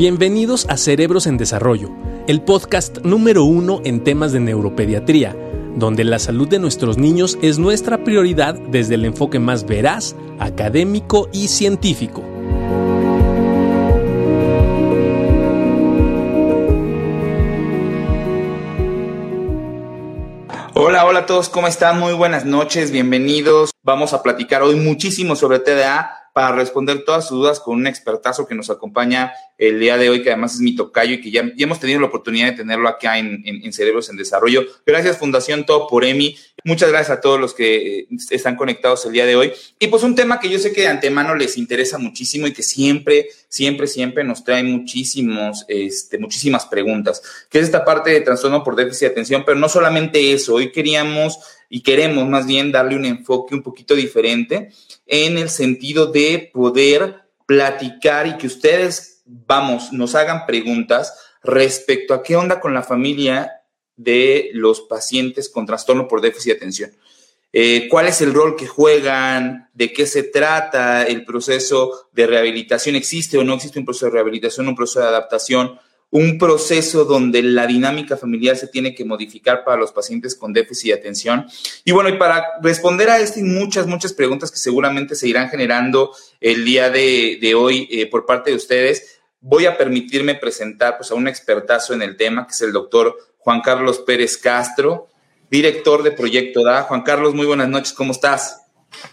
Bienvenidos a Cerebros en Desarrollo, el podcast número uno en temas de neuropediatría, donde la salud de nuestros niños es nuestra prioridad desde el enfoque más veraz, académico y científico. Hola, hola a todos, ¿cómo están? Muy buenas noches, bienvenidos. Vamos a platicar hoy muchísimo sobre TDA para responder todas sus dudas con un expertazo que nos acompaña el día de hoy, que además es mi tocayo y que ya, hemos tenido la oportunidad de tenerlo acá en, Cerebros en Desarrollo. Gracias Fundación Todo por EMI. Muchas gracias a todos los que eh, están conectados el día de hoy. Y pues un tema que yo sé que de antemano les interesa muchísimo y que siempre, siempre, siempre nos trae muchísimos, este, muchísimas preguntas, que es esta parte de trastorno por déficit de atención, pero no solamente eso. Hoy queríamos y queremos más bien darle un enfoque un poquito diferente en el sentido de poder platicar y que ustedes, vamos, nos hagan preguntas respecto a qué onda con la familia de los pacientes con trastorno por déficit de atención. Eh, cuál es el rol que juegan, de qué se trata el proceso de rehabilitación, existe o no existe un proceso de rehabilitación, un proceso de adaptación, un proceso donde la dinámica familiar se tiene que modificar para los pacientes con déficit de atención. Y bueno, y para responder a esto y muchas, muchas preguntas que seguramente se irán generando el día de, hoy eh, por parte de ustedes, voy a permitirme presentar pues, a un expertazo en el tema, que es el doctor Juan Carlos Pérez Castro, director de Proyecto DA. Juan Carlos, muy buenas noches, ¿cómo estás?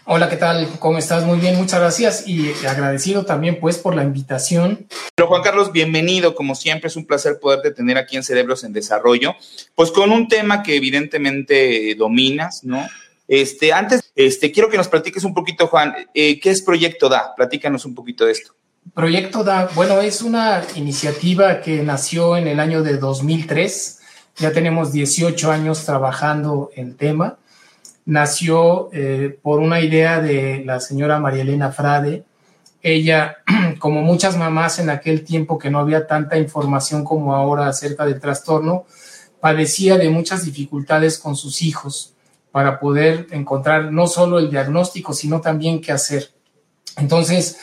Hola, ¿qué tal? ¿Cómo estás? Muy bien, muchas gracias y agradecido también pues por la invitación. Pero Juan Carlos, bienvenido, como siempre es un placer poderte tener aquí en Cerebros en Desarrollo, pues con un tema que evidentemente dominas, ¿no? Este, antes, este, quiero que nos platiques un poquito, Juan, eh, ¿qué es Proyecto DA? Platícanos un poquito de esto. Proyecto DA, bueno, es una iniciativa que nació en el año de 2003, ya tenemos 18 años trabajando el tema nació eh, por una idea de la señora María Elena Frade. Ella, como muchas mamás en aquel tiempo que no había tanta información como ahora acerca del trastorno, padecía de muchas dificultades con sus hijos para poder encontrar no solo el diagnóstico, sino también qué hacer. Entonces,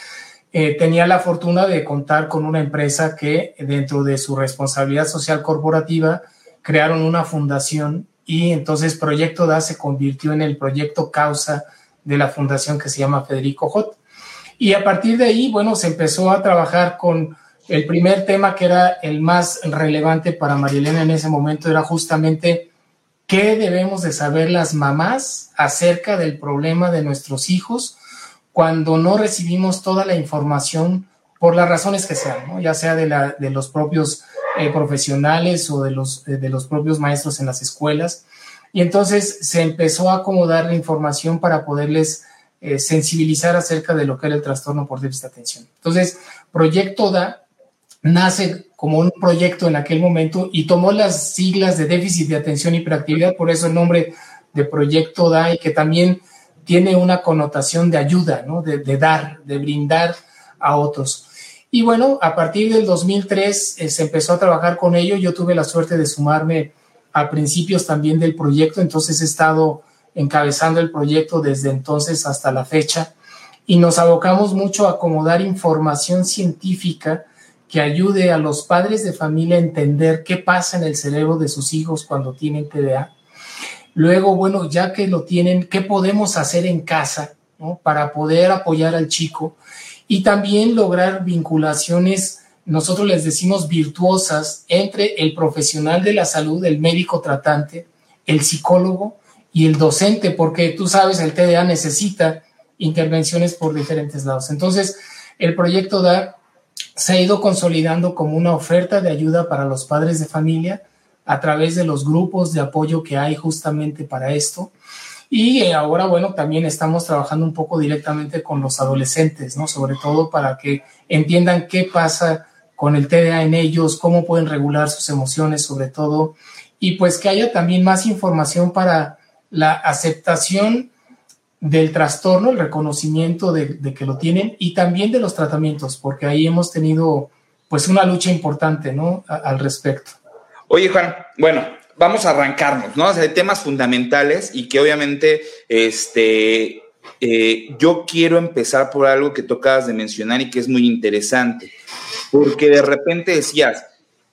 eh, tenía la fortuna de contar con una empresa que dentro de su responsabilidad social corporativa crearon una fundación y entonces Proyecto DA se convirtió en el proyecto causa de la fundación que se llama Federico J. Y a partir de ahí, bueno, se empezó a trabajar con el primer tema que era el más relevante para Marielena en ese momento, era justamente qué debemos de saber las mamás acerca del problema de nuestros hijos cuando no recibimos toda la información por las razones que sean, ya sea de, la, de los propios eh, profesionales o de los, eh, de los propios maestros en las escuelas. Y entonces se empezó a acomodar la información para poderles eh, sensibilizar acerca de lo que era el trastorno por déficit de atención. Entonces, Proyecto DA nace como un proyecto en aquel momento y tomó las siglas de déficit de atención y hiperactividad, por eso el nombre de Proyecto DA y que también tiene una connotación de ayuda, ¿no? de, de dar, de brindar a otros. Y bueno, a partir del 2003 eh, se empezó a trabajar con ello. Yo tuve la suerte de sumarme a principios también del proyecto, entonces he estado encabezando el proyecto desde entonces hasta la fecha y nos abocamos mucho a acomodar información científica que ayude a los padres de familia a entender qué pasa en el cerebro de sus hijos cuando tienen TDA. Luego, bueno, ya que lo tienen, ¿qué podemos hacer en casa para poder apoyar al chico? Y también lograr vinculaciones, nosotros les decimos virtuosas, entre el profesional de la salud, el médico tratante, el psicólogo y el docente, porque tú sabes, el TDA necesita intervenciones por diferentes lados. Entonces, el proyecto DA se ha ido consolidando como una oferta de ayuda para los padres de familia a través de los grupos de apoyo que hay justamente para esto. Y eh, ahora, bueno, también estamos trabajando un poco directamente con los adolescentes, ¿no? Sobre todo para que entiendan qué pasa con el TDA en ellos, cómo pueden regular sus emociones, sobre todo, y pues que haya también más información para la aceptación del trastorno, el reconocimiento de, que lo tienen y también de los tratamientos, porque ahí hemos tenido pues una lucha importante, ¿no? al respecto. Oye, Juan, bueno, vamos a arrancarnos, ¿no? O sea, temas fundamentales y que obviamente, este, eh, yo quiero empezar por algo que tocabas de mencionar y que es muy interesante, porque de repente decías,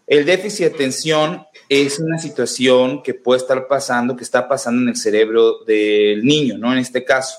el déficit de atención es una situación que puede estar pasando, que está pasando en el cerebro del niño, ¿no? En este caso.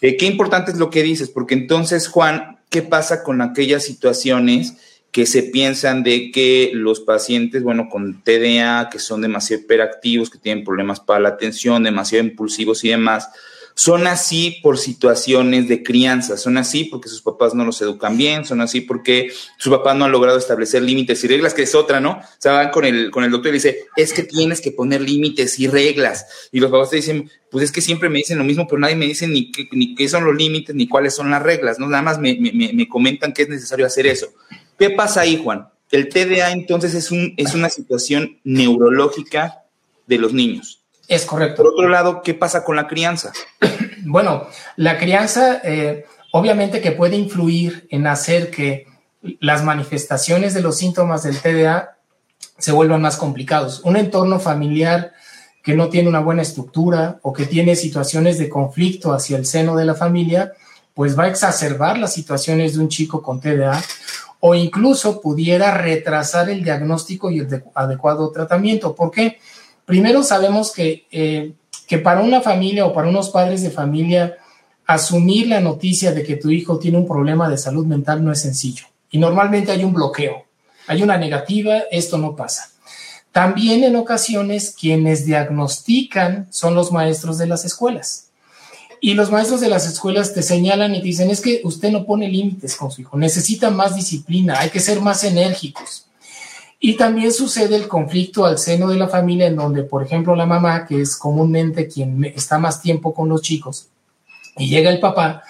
Eh, qué importante es lo que dices, porque entonces, Juan, ¿qué pasa con aquellas situaciones que se piensan de que los pacientes, bueno, con TDA, que son demasiado hiperactivos, que tienen problemas para la atención, demasiado impulsivos y demás, son así por situaciones de crianza, son así porque sus papás no los educan bien, son así porque sus papás no han logrado establecer límites y reglas, que es otra, ¿no? O sea, van con el, con el doctor y le dice, es que tienes que poner límites y reglas. Y los papás te dicen, pues es que siempre me dicen lo mismo, pero nadie me dice ni qué, ni qué son los límites ni cuáles son las reglas, ¿no? Nada más me, me comentan que es necesario hacer eso. ¿Qué pasa ahí, Juan? El TDA entonces es, un, es una situación neurológica de los niños. Es correcto. Por otro lado, ¿qué pasa con la crianza? Bueno, la crianza eh, obviamente que puede influir en hacer que las manifestaciones de los síntomas del TDA se vuelvan más complicados. Un entorno familiar que no tiene una buena estructura o que tiene situaciones de conflicto hacia el seno de la familia, pues va a exacerbar las situaciones de un chico con TDA o incluso pudiera retrasar el diagnóstico y el adecuado tratamiento. ¿Por qué? Primero sabemos que, eh, que para una familia o para unos padres de familia, asumir la noticia de que tu hijo tiene un problema de salud mental no es sencillo. Y normalmente hay un bloqueo, hay una negativa, esto no pasa. También en ocasiones quienes diagnostican son los maestros de las escuelas. Y los maestros de las escuelas te señalan y te dicen, es que usted no pone límites con su hijo, necesita más disciplina, hay que ser más enérgicos. Y también sucede el conflicto al seno de la familia en donde, por ejemplo, la mamá, que es comúnmente quien está más tiempo con los chicos, y llega el papá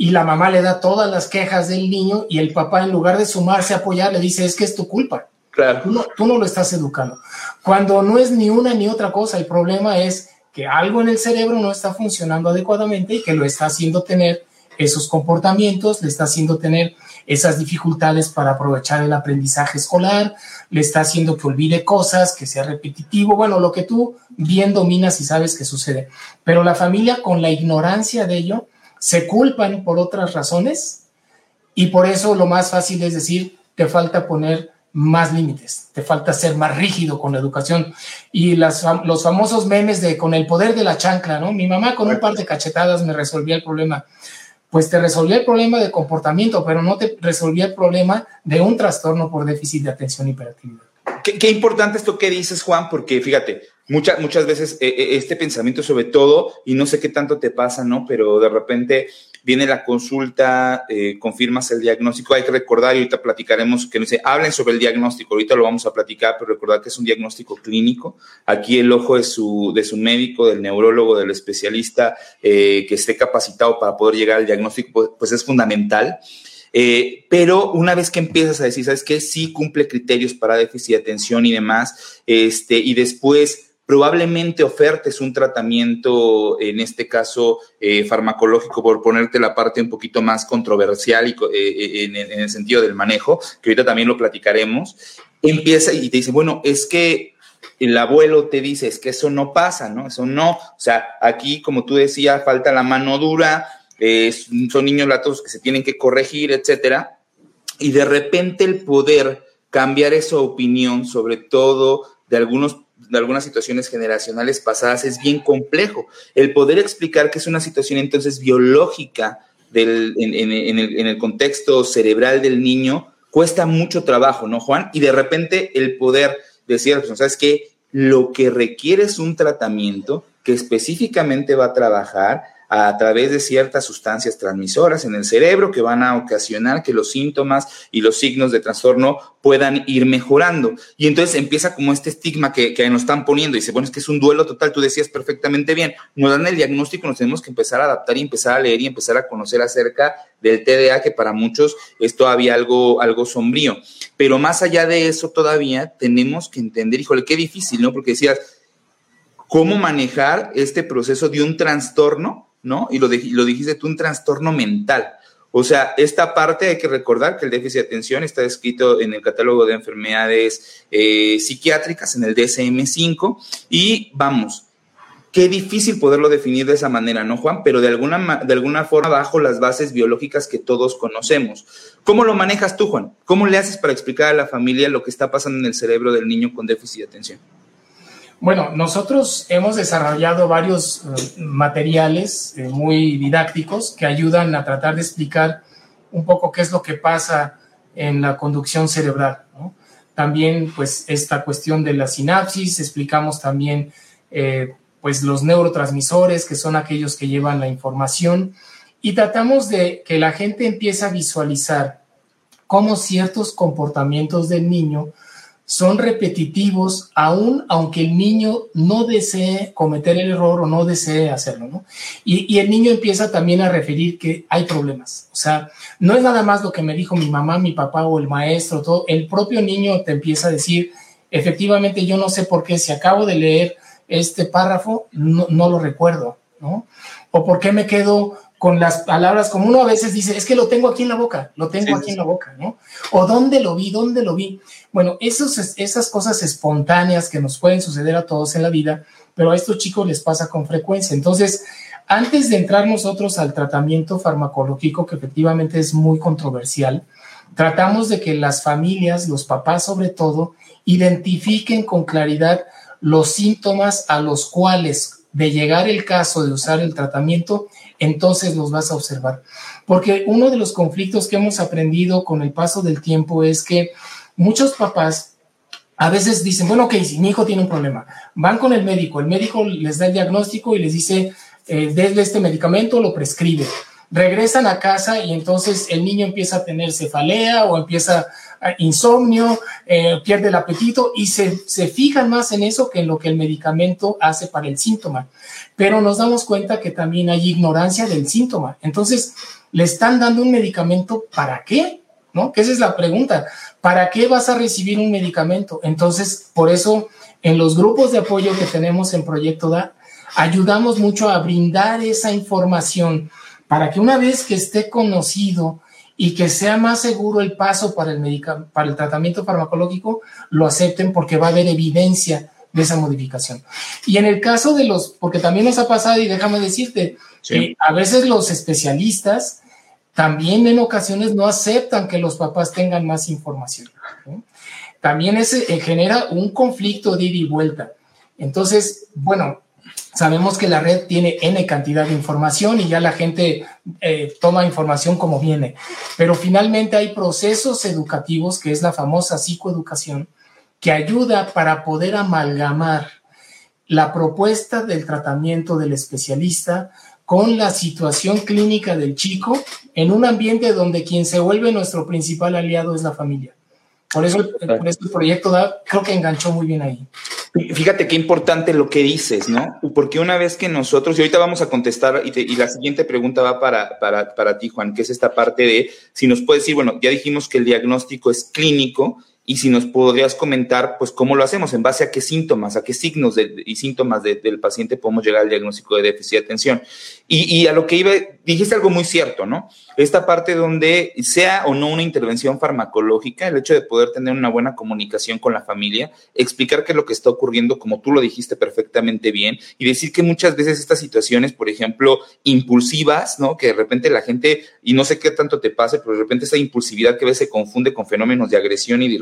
y la mamá le da todas las quejas del niño y el papá en lugar de sumarse a apoyar le dice, es que es tu culpa. Claro. Tú no, tú no lo estás educando. Cuando no es ni una ni otra cosa, el problema es que algo en el cerebro no está funcionando adecuadamente y que lo está haciendo tener esos comportamientos, le está haciendo tener esas dificultades para aprovechar el aprendizaje escolar, le está haciendo que olvide cosas, que sea repetitivo, bueno, lo que tú bien dominas y sabes que sucede. Pero la familia con la ignorancia de ello se culpan por otras razones y por eso lo más fácil es decir, te falta poner más límites, te falta ser más rígido con la educación. Y las, los famosos memes de con el poder de la chancla, ¿no? Mi mamá con un par de cachetadas me resolvía el problema pues te resolvía el problema de comportamiento, pero no te resolvía el problema de un trastorno por déficit de atención y hiperactividad. Qué, importante esto que dices, Juan, porque fíjate, muchas muchas veces eh, eh, este pensamiento sobre todo, y no sé qué tanto te pasa, ¿no? Pero de repente viene la consulta, eh, confirmas el diagnóstico, hay que recordar, y ahorita platicaremos, que no sé, hablen sobre el diagnóstico, ahorita lo vamos a platicar, pero recordar que es un diagnóstico clínico, aquí el ojo de su, de su médico, del neurólogo, del especialista eh, que esté capacitado para poder llegar al diagnóstico, pues, pues es fundamental. Pero una vez que empiezas a decir, ¿sabes qué? Sí cumple criterios para déficit de atención y demás, este, y después probablemente ofertes un tratamiento, en este caso eh, farmacológico, por ponerte la parte un poquito más controversial y, eh, eh, en, en, el sentido del manejo, que ahorita también lo platicaremos, empieza y te dice, bueno, es que el abuelo te dice, es que eso no pasa, ¿no? Eso no, o sea, aquí, como tú decías, falta la mano dura, son niños latos que se tienen que corregir, etcétera, y de repente el poder cambiar esa opinión, sobre todo de algunos de algunas situaciones generacionales pasadas es bien complejo. El poder explicar que es una situación entonces biológica del, en, el, contexto cerebral del niño cuesta mucho trabajo, ¿no, Juan? Y de repente el poder decir persona, ¿sabes qué? Lo que requiere es un tratamiento que específicamente va a trabajar a través de ciertas sustancias transmisoras en el cerebro que van a ocasionar que los síntomas y los signos de trastorno puedan ir mejorando. Y entonces empieza como este estigma que, que nos están poniendo. Y dice, bueno, es que es un duelo total, tú decías perfectamente bien. Nos dan el diagnóstico, nos tenemos que empezar a adaptar y empezar a leer y empezar a conocer acerca del TDA, que para muchos es todavía algo, algo sombrío. Pero más allá de eso, todavía tenemos que entender, híjole, qué difícil, ¿no? Porque decías, ¿cómo manejar este proceso de un trastorno ¿no? Y lo, dijiste tú, un trastorno mental. O sea, esta parte hay que recordar que el déficit de atención está descrito en el catálogo de enfermedades eh, psiquiátricas, en el DSM-5, y vamos, Qué difícil poderlo definir de esa manera, ¿no, Juan? Pero de alguna, de alguna forma bajo las bases biológicas que todos conocemos. ¿Cómo lo manejas tú, Juan? ¿Cómo le haces para explicar a la familia lo que está pasando en el cerebro del niño con déficit de atención? Bueno, nosotros hemos desarrollado varios eh, materiales eh, muy didácticos que ayudan a tratar de explicar un poco qué es lo que pasa en la conducción cerebral. También, pues, esta cuestión de la sinapsis, explicamos también, eh, pues, los neurotransmisores, que son aquellos que llevan la información, y tratamos de que la gente empiece a visualizar cómo ciertos comportamientos del niño son repetitivos aún aunque el niño no desee cometer el error o no desee hacerlo. Y, y, el niño empieza también a referir que hay problemas. O sea, no es nada más lo que me dijo mi mamá, mi papá o el maestro, todo. El propio niño te empieza a decir, efectivamente, yo no sé por qué, si acabo de leer este párrafo, no, no lo recuerdo, ¿no? O por qué me quedo con las palabras, como uno a veces dice, es que lo tengo aquí en la boca, lo tengo aquí en la boca, ¿no? O dónde lo vi, dónde lo vi. Bueno, esos, esas cosas espontáneas que nos pueden suceder a todos en la vida, pero a estos chicos les pasa con frecuencia. Entonces, antes de entrar nosotros al tratamiento farmacológico, que efectivamente es muy controversial, tratamos de que las familias, los papás sobre todo, identifiquen con claridad los síntomas a los cuales de llegar el caso de usar el tratamiento, entonces los vas a observar. Porque uno de los conflictos que hemos aprendido con el paso del tiempo es que muchos papás a veces dicen, bueno, ok, si mi hijo tiene un problema, van con el médico, el médico les da el diagnóstico y les dice, eh, desde este medicamento, lo prescribe. Regresan a casa y entonces el niño empieza a tener cefalea o empieza insomnio, eh, pierde el apetito y se, se fijan más en eso que en lo que el medicamento hace para el síntoma. Pero nos damos cuenta que también hay ignorancia del síntoma. Entonces, ¿le están dando un medicamento para qué? ¿No? Que esa es la pregunta. ¿Para qué vas a recibir un medicamento? Entonces, por eso, en los grupos de apoyo que tenemos en Proyecto DA, ayudamos mucho a brindar esa información para que una vez que esté conocido y que sea más seguro el paso para el, para el tratamiento farmacológico, lo acepten porque va a haber evidencia de esa modificación. Y en el caso de los, porque también nos ha pasado, y déjame decirte, que a veces los especialistas también en ocasiones no aceptan que los papás tengan más información. También ese, eh, genera un conflicto de ida y vuelta. Entonces, bueno, Sabemos que la red tiene N cantidad de información y ya la gente eh, toma información como viene, pero finalmente hay procesos educativos, que es la famosa psicoeducación, que ayuda para poder amalgamar la propuesta del tratamiento del especialista con la situación clínica del chico en un ambiente donde quien se vuelve nuestro principal aliado es la familia. Por eso, por eso el proyecto da, creo que enganchó muy bien ahí. Fíjate qué importante lo que dices, ¿no? Porque una vez que nosotros, y ahorita vamos a contestar, y, la siguiente pregunta va para, para, para ti, Juan, que es esta parte de, si nos puedes decir, bueno, ya dijimos que el diagnóstico es clínico, y si nos podrías comentar, pues, cómo lo hacemos, en base a qué síntomas, a qué signos y síntomas del paciente podemos llegar al diagnóstico de déficit de atención. Y, y, a lo que iba, dijiste algo muy cierto, ¿no? Esta parte donde sea o no una intervención farmacológica, el hecho de poder tener una buena comunicación con la familia, explicar qué es lo que está ocurriendo, como tú lo dijiste perfectamente bien, y decir que muchas veces estas situaciones, por ejemplo, impulsivas, ¿no? Que de repente la gente, y no sé qué tanto te pase, pero de repente esa impulsividad que a veces se confunde con fenómenos de agresión y de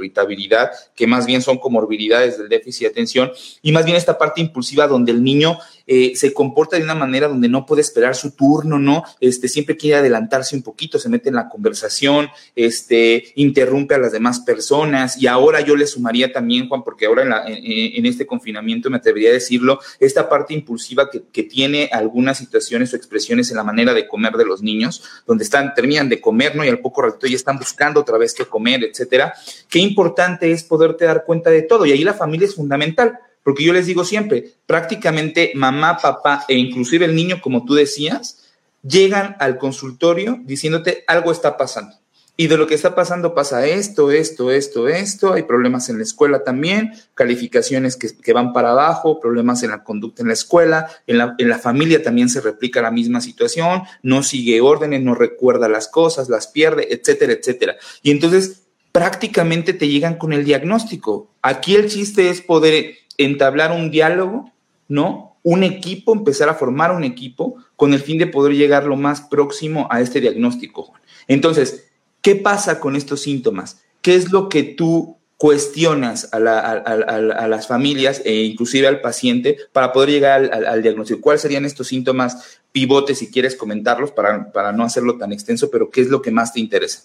que más bien son comorbilidades del déficit de atención, y más bien esta parte impulsiva donde el niño eh, se comporta de una manera donde no puede esperar su turno, ¿no? Este, siempre quiere adelantarse un poquito, se mete en la conversación, este, interrumpe a las demás personas. Y ahora yo le sumaría también, Juan, porque ahora en, este confinamiento me atrevería a decirlo, esta parte impulsiva que, que, tiene algunas situaciones o expresiones en la manera de comer de los niños, donde están, terminan de comer, ¿no? Y al poco rato ya están buscando otra vez qué comer, etcétera. Qué importante es poderte dar cuenta de todo. Y ahí la familia es fundamental porque yo les digo siempre, prácticamente mamá, papá e inclusive el niño, como tú decías, llegan al consultorio diciéndote algo está pasando. Y de lo que está pasando pasa esto, esto, esto, esto, hay problemas en la escuela también, calificaciones que, van para abajo, problemas en la conducta en la escuela, en la, en la familia también se replica la misma situación, no sigue órdenes, no recuerda las cosas, las pierde, etcétera, etcétera. Y entonces prácticamente te llegan con el diagnóstico. Aquí el chiste es poder entablar un diálogo, ¿no? un equipo, empezar a formar un equipo con el fin de poder llegar lo más próximo a este diagnóstico. Entonces, ¿qué pasa con estos síntomas? ¿Qué es lo que tú cuestionas a, las familias e inclusive al paciente para poder llegar al, diagnóstico? ¿Cuáles serían estos síntomas pivotes, si quieres comentarlos, para, para no hacerlo tan extenso, pero qué es lo que más te interesa?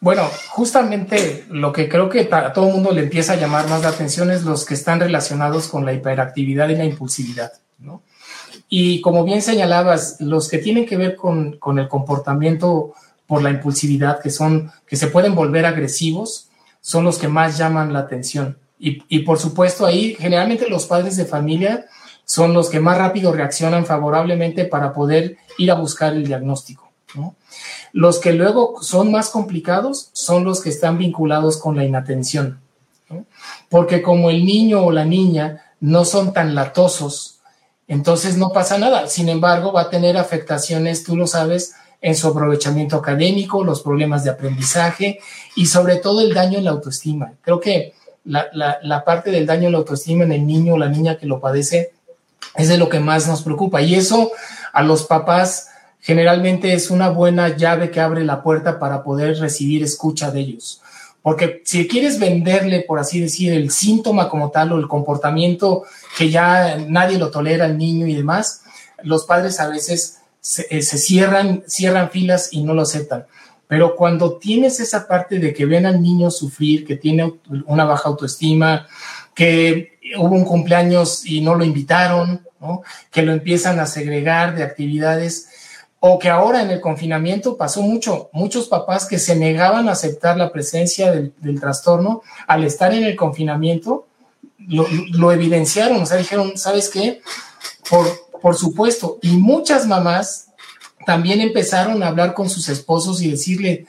Bueno, justamente lo que creo que a todo el mundo le empieza a llamar más la atención es los que están relacionados con la hiperactividad y la impulsividad, ¿no? Y como bien señalabas, los que tienen que ver con, el comportamiento por la impulsividad, que son, que se pueden volver agresivos, son los que más llaman la atención. Y, y por supuesto ahí generalmente los padres de familia son los que más rápido reaccionan favorablemente para poder ir a buscar el diagnóstico. Los que luego son más complicados son los que están vinculados con la inatención, porque como el niño o la niña no son tan latosos, entonces no pasa nada. Sin embargo, va a tener afectaciones, tú lo sabes, en su aprovechamiento académico, los problemas de aprendizaje y sobre todo el daño en la autoestima. Creo que la parte del daño en la autoestima en el niño o la niña que lo padece es de lo que más nos preocupa. Y eso a los papás generalmente es una buena llave que abre la puerta para poder recibir escucha de ellos. Porque si quieres venderle, por así decir, el síntoma como tal o el comportamiento que ya nadie lo tolera al niño y demás, los padres a veces se, eh, cierran, cierran filas y no lo aceptan. Pero cuando tienes esa parte de que ven al niño sufrir, que tiene una baja autoestima, que hubo un cumpleaños y no lo invitaron, que lo empiezan a segregar de actividades, o que ahora en el confinamiento pasó mucho, muchos papás que se negaban a aceptar la presencia del, trastorno al estar en el confinamiento, lo, evidenciaron, o sea, dijeron, ¿sabes qué? Por, por supuesto, y muchas mamás también empezaron a hablar con sus esposos y decirle,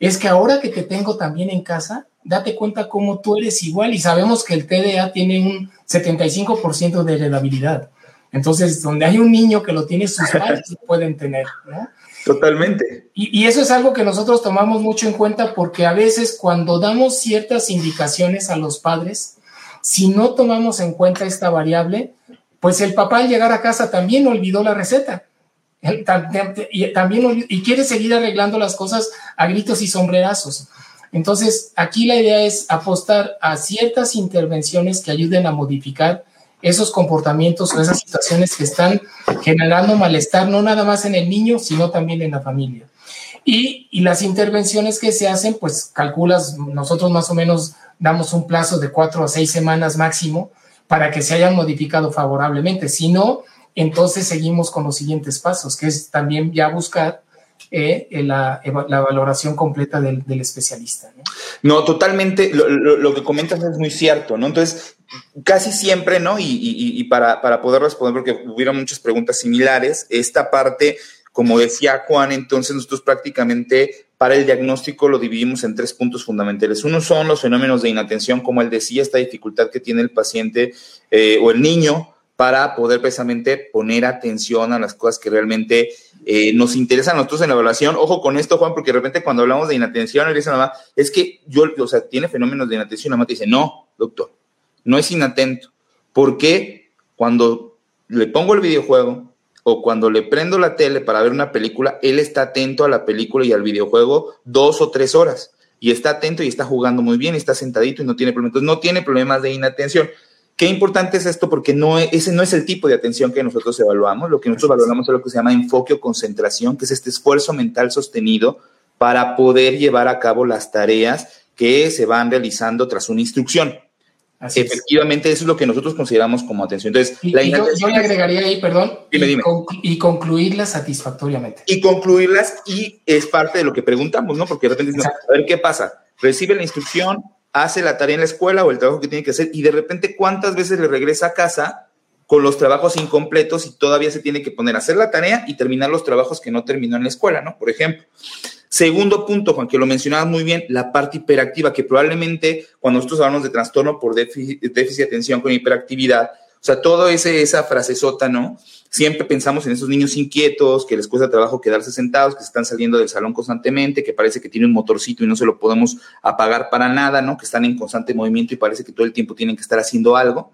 es que ahora que te tengo también en casa, date cuenta cómo tú eres igual y sabemos que el TDA tiene un 75% de heredabilidad. Entonces, donde hay un niño que lo tiene, sus padres lo pueden tener, ¿no? Totalmente. Y, y, eso es algo que nosotros tomamos mucho en cuenta porque a veces cuando damos ciertas indicaciones a los padres, si no tomamos en cuenta esta variable, pues el papá al llegar a casa también olvidó la receta. y, también, y quiere seguir arreglando las cosas a gritos y sombrerazos. Entonces, aquí la idea es apostar a ciertas intervenciones que ayuden a modificar esos comportamientos o esas situaciones que están generando malestar, no nada más en el niño, sino también en la familia. Y, y, las intervenciones que se hacen, pues calculas, nosotros más o menos damos un plazo de cuatro a seis semanas máximo para que se hayan modificado favorablemente. Si no, entonces seguimos con los siguientes pasos, que es también ya buscar eh, la, la, valoración completa del, del especialista. ¿no? no totalmente, lo, lo, lo, que comentas es muy cierto, ¿no? Entonces, casi siempre, ¿no? Y, y, y para, para, poder responder, porque hubieron muchas preguntas similares, esta parte, como decía Juan, entonces nosotros prácticamente para el diagnóstico lo dividimos en tres puntos fundamentales. Uno son los fenómenos de inatención, como él decía, esta dificultad que tiene el paciente eh, o el niño para poder precisamente poner atención a las cosas que realmente eh, nos interesan a nosotros en la evaluación. Ojo con esto, Juan, porque de repente cuando hablamos de inatención, le dice mamá, es que yo, o sea, tiene fenómenos de inatención, la mamá te dice, no, doctor, no es inatento. porque Cuando le pongo el videojuego o cuando le prendo la tele para ver una película, él está atento a la película y al videojuego dos o tres horas. Y está atento y está jugando muy bien, está sentadito y no tiene problemas. Entonces, no tiene problemas de inatención. Qué importante es esto porque no, ese no es el tipo de atención que nosotros evaluamos. Lo que nosotros valoramos es lo que se llama enfoque o concentración, que es este esfuerzo mental sostenido para poder llevar a cabo las tareas que se van realizando tras una instrucción. Efectivamente, eso es lo que nosotros consideramos como atención. Entonces, y, yo, le agregaría ahí, perdón, y, concluirlas satisfactoriamente. Y concluirlas, y es parte de lo que preguntamos, ¿no? Porque de repente, a ver qué pasa. Recibe la instrucción, hace la tarea en la escuela o el trabajo que tiene que hacer, y de repente, ¿cuántas veces le regresa a casa con los trabajos incompletos y todavía se tiene que poner a hacer la tarea y terminar los trabajos que no terminó en la escuela, ¿no? Por ejemplo. Segundo punto, Juan, que lo mencionabas muy bien, la parte hiperactiva, que probablemente cuando nosotros hablamos de trastorno por déficit, de atención con hiperactividad, o sea, todo ese, esa frasezota, ¿no? Siempre pensamos en esos niños inquietos, que les cuesta trabajo quedarse sentados, que se están saliendo del salón constantemente, que parece que tiene un motorcito y no se lo podemos apagar para nada, ¿no? Que están en constante movimiento y parece que todo el tiempo tienen que estar haciendo algo.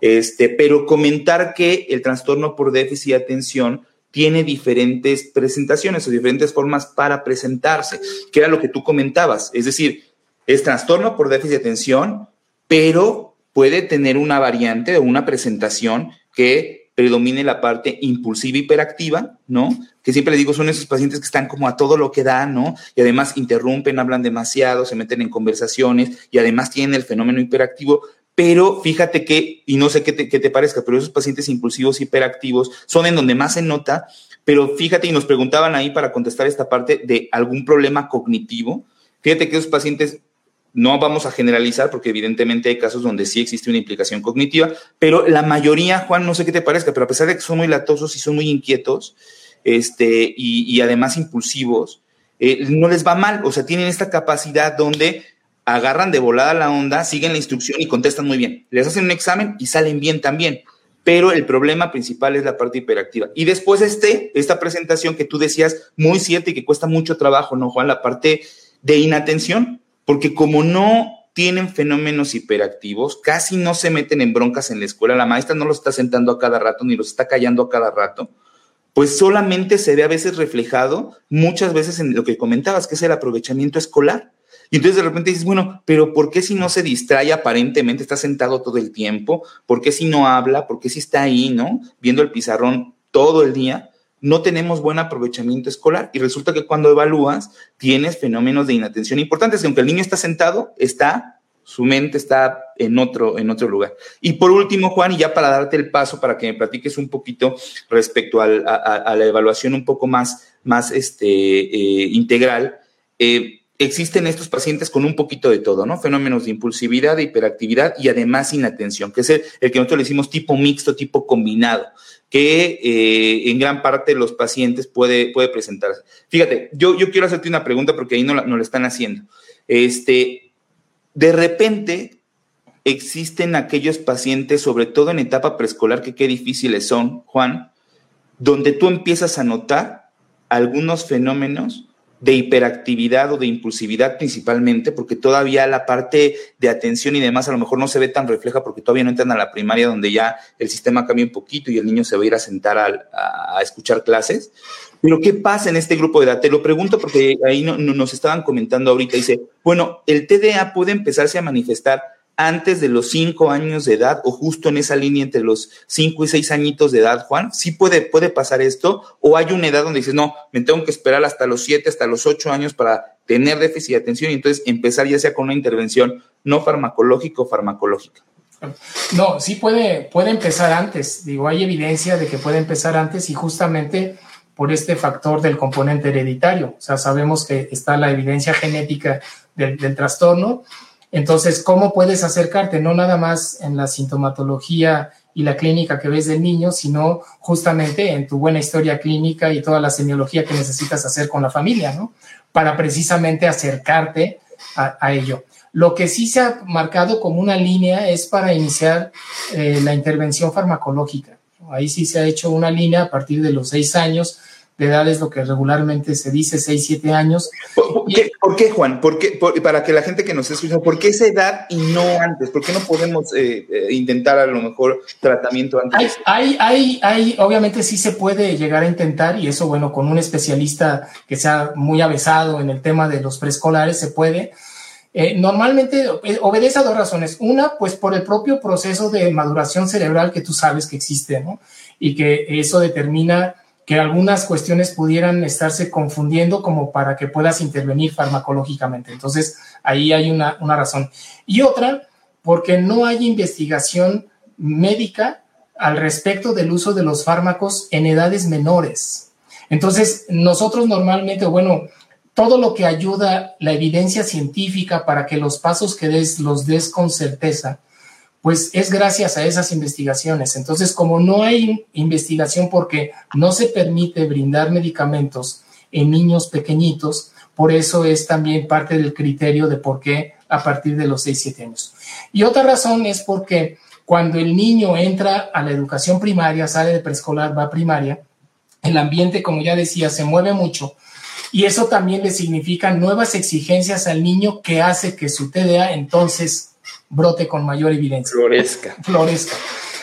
Este, pero comentar que el trastorno por déficit de atención tiene diferentes presentaciones o diferentes formas para presentarse, que era lo que tú comentabas. Es decir, es trastorno por déficit de atención, pero puede tener una variante o una presentación que predomine la parte impulsiva hiperactiva, ¿no? Que siempre le digo, son esos pacientes que están como a todo lo que dan, ¿no? Y además interrumpen, hablan demasiado, se meten en conversaciones y además tienen el fenómeno hiperactivo, pero fíjate que, y no sé qué te, parezca, pero esos pacientes impulsivos hiperactivos son en donde más se nota, pero fíjate, y nos preguntaban ahí para contestar esta parte de algún problema cognitivo. Fíjate que esos pacientes no vamos a generalizar porque evidentemente hay casos donde sí existe una implicación cognitiva, pero la mayoría, Juan, no sé qué te parezca, pero a pesar de que son muy latosos y son muy inquietos, este, y, además impulsivos, eh, no les va mal, o sea, tienen esta capacidad donde agarran de volada la onda, siguen la instrucción y contestan muy bien. Les hacen un examen y salen bien también. Pero el problema principal es la parte hiperactiva. Y después este, esta presentación que tú decías, muy cierta y que cuesta mucho trabajo, ¿no, Juan? La parte de inatención, porque como no tienen fenómenos hiperactivos, casi no se meten en broncas en la escuela, la maestra no los está sentando a cada rato ni los está callando a cada rato, pues solamente se ve a veces reflejado, muchas veces en lo que comentabas, que es el aprovechamiento escolar. Y entonces de repente dices, bueno, pero ¿por qué si no se distrae aparentemente, está sentado todo el tiempo? ¿Por qué si no habla? ¿Por qué si está ahí, no? Viendo el pizarrón todo el día, no tenemos buen aprovechamiento escolar. Y resulta que cuando evalúas, tienes fenómenos de inatención importantes, que aunque el niño está sentado, está su mente está en otro, en otro lugar. Y por último, Juan, y ya para darte el paso para que me platiques un poquito respecto a, la evaluación un poco más, más este, eh, integral, eh, existen estos pacientes con un poquito de todo, ¿no? Fenómenos de impulsividad, de hiperactividad y además inatención, que es el, que nosotros le decimos tipo mixto, tipo combinado, que eh, en gran parte los pacientes puede, puede presentarse. Fíjate, yo, yo quiero hacerte una pregunta porque ahí no, no lo están haciendo. Este, de repente existen aquellos pacientes, sobre todo en etapa preescolar, que qué difíciles son, Juan, donde tú empiezas a notar algunos fenómenos de hiperactividad o de impulsividad principalmente, porque todavía la parte de atención y demás a lo mejor no se ve tan refleja porque todavía no entran a la primaria donde ya el sistema cambia un poquito y el niño se va a ir a sentar a, escuchar clases. Pero ¿qué pasa en este grupo de edad? Te lo pregunto porque ahí nos estaban comentando ahorita. Dice, bueno, el TDA puede empezarse a manifestar antes de los cinco años de edad o justo en esa línea entre los cinco y seis añitos de edad, Juan? ¿Sí puede, puede pasar esto? ¿O hay una edad donde dices, no, me tengo que esperar hasta los siete, hasta los ocho años para tener déficit de atención y entonces empezar ya sea con una intervención no farmacológica o farmacológica? No, sí puede, puede empezar antes. Digo, hay evidencia de que puede empezar antes y justamente por este factor del componente hereditario. O sea, sabemos que está la evidencia genética del, del trastorno entonces, ¿cómo puedes acercarte? No nada más en la sintomatología y la clínica que ves del niño, sino justamente en tu buena historia clínica y toda la semiología que necesitas hacer con la familia, ¿no? Para precisamente acercarte a, ello. Lo que sí se ha marcado como una línea es para iniciar eh, la intervención farmacológica. Ahí sí se ha hecho una línea a partir de los seis años de edad es lo que regularmente se dice, 6, 7 años. ¿Por, qué, Juan? ¿Por qué, para que la gente que nos escucha, ¿por qué esa edad y no antes? ¿Por qué no podemos eh, eh, intentar a lo mejor tratamiento antes? Hay, hay, hay, obviamente sí se puede llegar a intentar y eso, bueno, con un especialista que sea muy avesado en el tema de los preescolares se puede. Eh, normalmente obedece a dos razones. Una, pues por el propio proceso de maduración cerebral que tú sabes que existe, ¿no? Y que eso determina que algunas cuestiones pudieran estarse confundiendo como para que puedas intervenir farmacológicamente. Entonces, ahí hay una, razón. Y otra, porque no hay investigación médica al respecto del uso de los fármacos en edades menores. Entonces, nosotros normalmente, bueno, todo lo que ayuda la evidencia científica para que los pasos que des los des con certeza, pues es gracias a esas investigaciones. Entonces, como no hay investigación porque no se permite brindar medicamentos en niños pequeñitos, por eso es también parte del criterio de por qué a partir de los 6, 7 años. Y otra razón es porque cuando el niño entra a la educación primaria, sale de preescolar, va a primaria, el ambiente, como ya decía, se mueve mucho y eso también le significa nuevas exigencias al niño que hace que su TDA entonces brote con mayor evidencia. Florezca. Florezca.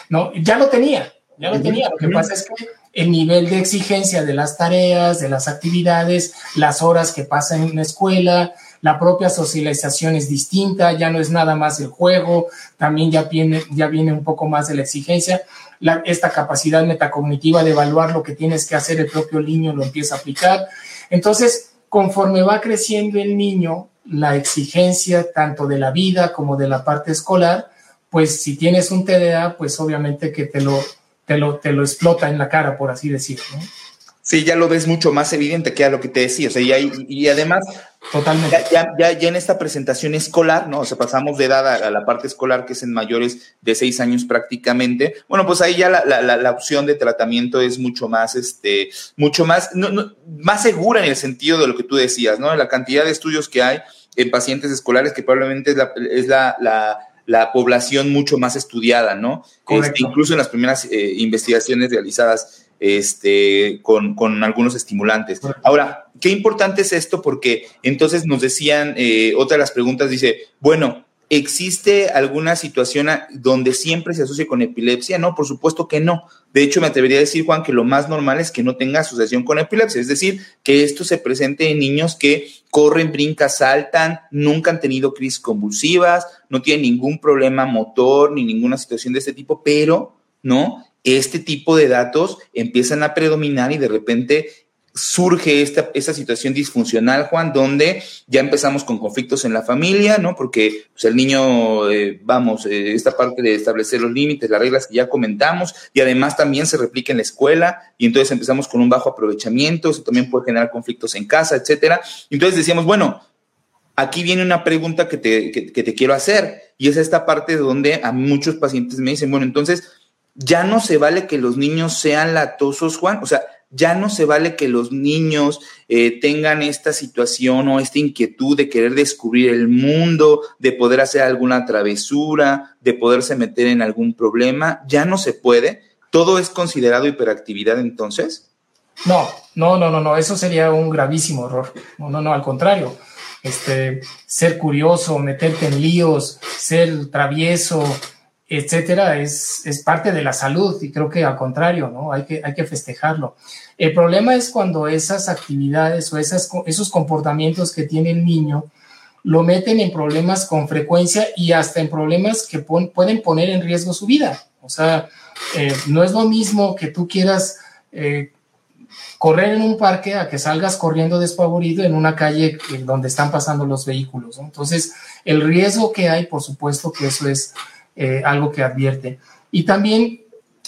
¿no? Ya lo tenía, ya lo tenía. Lo que pasa es que el nivel de exigencia de las tareas, de las actividades, las horas que pasan en la escuela, la propia socialización es distinta, ya no es nada más el juego, también ya viene, ya viene un poco más de la exigencia. esta capacidad metacognitiva de evaluar lo que tienes que hacer el propio niño lo empieza a aplicar. Entonces, conforme va creciendo el niño, la exigencia tanto de la vida como de la parte escolar, pues si tienes un TDA, pues obviamente que te lo, te lo, te lo explota en la cara, por así decirlo. Sí, ya lo ves mucho más evidente que a lo que te decía. O sea, y, y además, Totalmente. Ya, ya, ya, en esta presentación escolar, ¿no? O sea, pasamos de edad a, la parte escolar, que es en mayores de seis años prácticamente. Bueno, pues ahí ya la, la, la opción de tratamiento es mucho más, este, mucho más, no, no, más segura en el sentido de lo que tú decías, ¿no? La cantidad de estudios que hay en pacientes escolares, que probablemente es la, es la, la población mucho más estudiada, ¿no? Este, incluso en las primeras eh, investigaciones realizadas este, con, con algunos estimulantes. Ahora, qué importante es esto porque entonces nos decían, eh, otra de las preguntas dice, bueno, ¿existe alguna situación donde siempre se asocie con epilepsia? No, por supuesto que no. De hecho, me atrevería a decir, Juan, que lo más normal es que no tenga asociación con epilepsia, es decir, que esto se presente en niños que corren, brincan, saltan, nunca han tenido crisis convulsivas, no tienen ningún problema motor ni ninguna situación de este tipo, pero, ¿no? Este tipo de datos empiezan a predominar y de repente surge esta, esta situación disfuncional, Juan, donde ya empezamos con conflictos en la familia, ¿no? Porque pues, el niño, eh, vamos, eh, esta parte de establecer los límites, las reglas que ya comentamos, y además también se replica en la escuela, y entonces empezamos con un bajo aprovechamiento, eso también puede generar conflictos en casa, etcétera. Entonces decíamos, bueno, aquí viene una pregunta que te, que te quiero hacer, y es esta parte donde a muchos pacientes me dicen, bueno, entonces, ya no se vale que los niños sean latosos, Juan. O sea, ya no se vale que los niños eh, tengan esta situación o esta inquietud de querer descubrir el mundo, de poder hacer alguna travesura, de poderse meter en algún problema. Ya no se puede. ¿Todo es considerado hiperactividad entonces? No, no, no, no, no. Eso sería un gravísimo error. No, no, no, al contrario. Este, ser curioso, meterte en líos, ser travieso, etcétera, es, es, parte de la salud y creo que al contrario, ¿no? Hay que, hay que festejarlo. El problema es cuando esas actividades o esas, esos comportamientos que tiene el niño lo meten en problemas con frecuencia y hasta en problemas que pueden poner en riesgo su vida. O sea, eh, no es lo mismo que tú quieras eh, correr en un parque a que salgas corriendo despavorido en una calle donde están pasando los vehículos. Entonces, el riesgo que hay, por supuesto que eso es eh, algo que advierte. Y también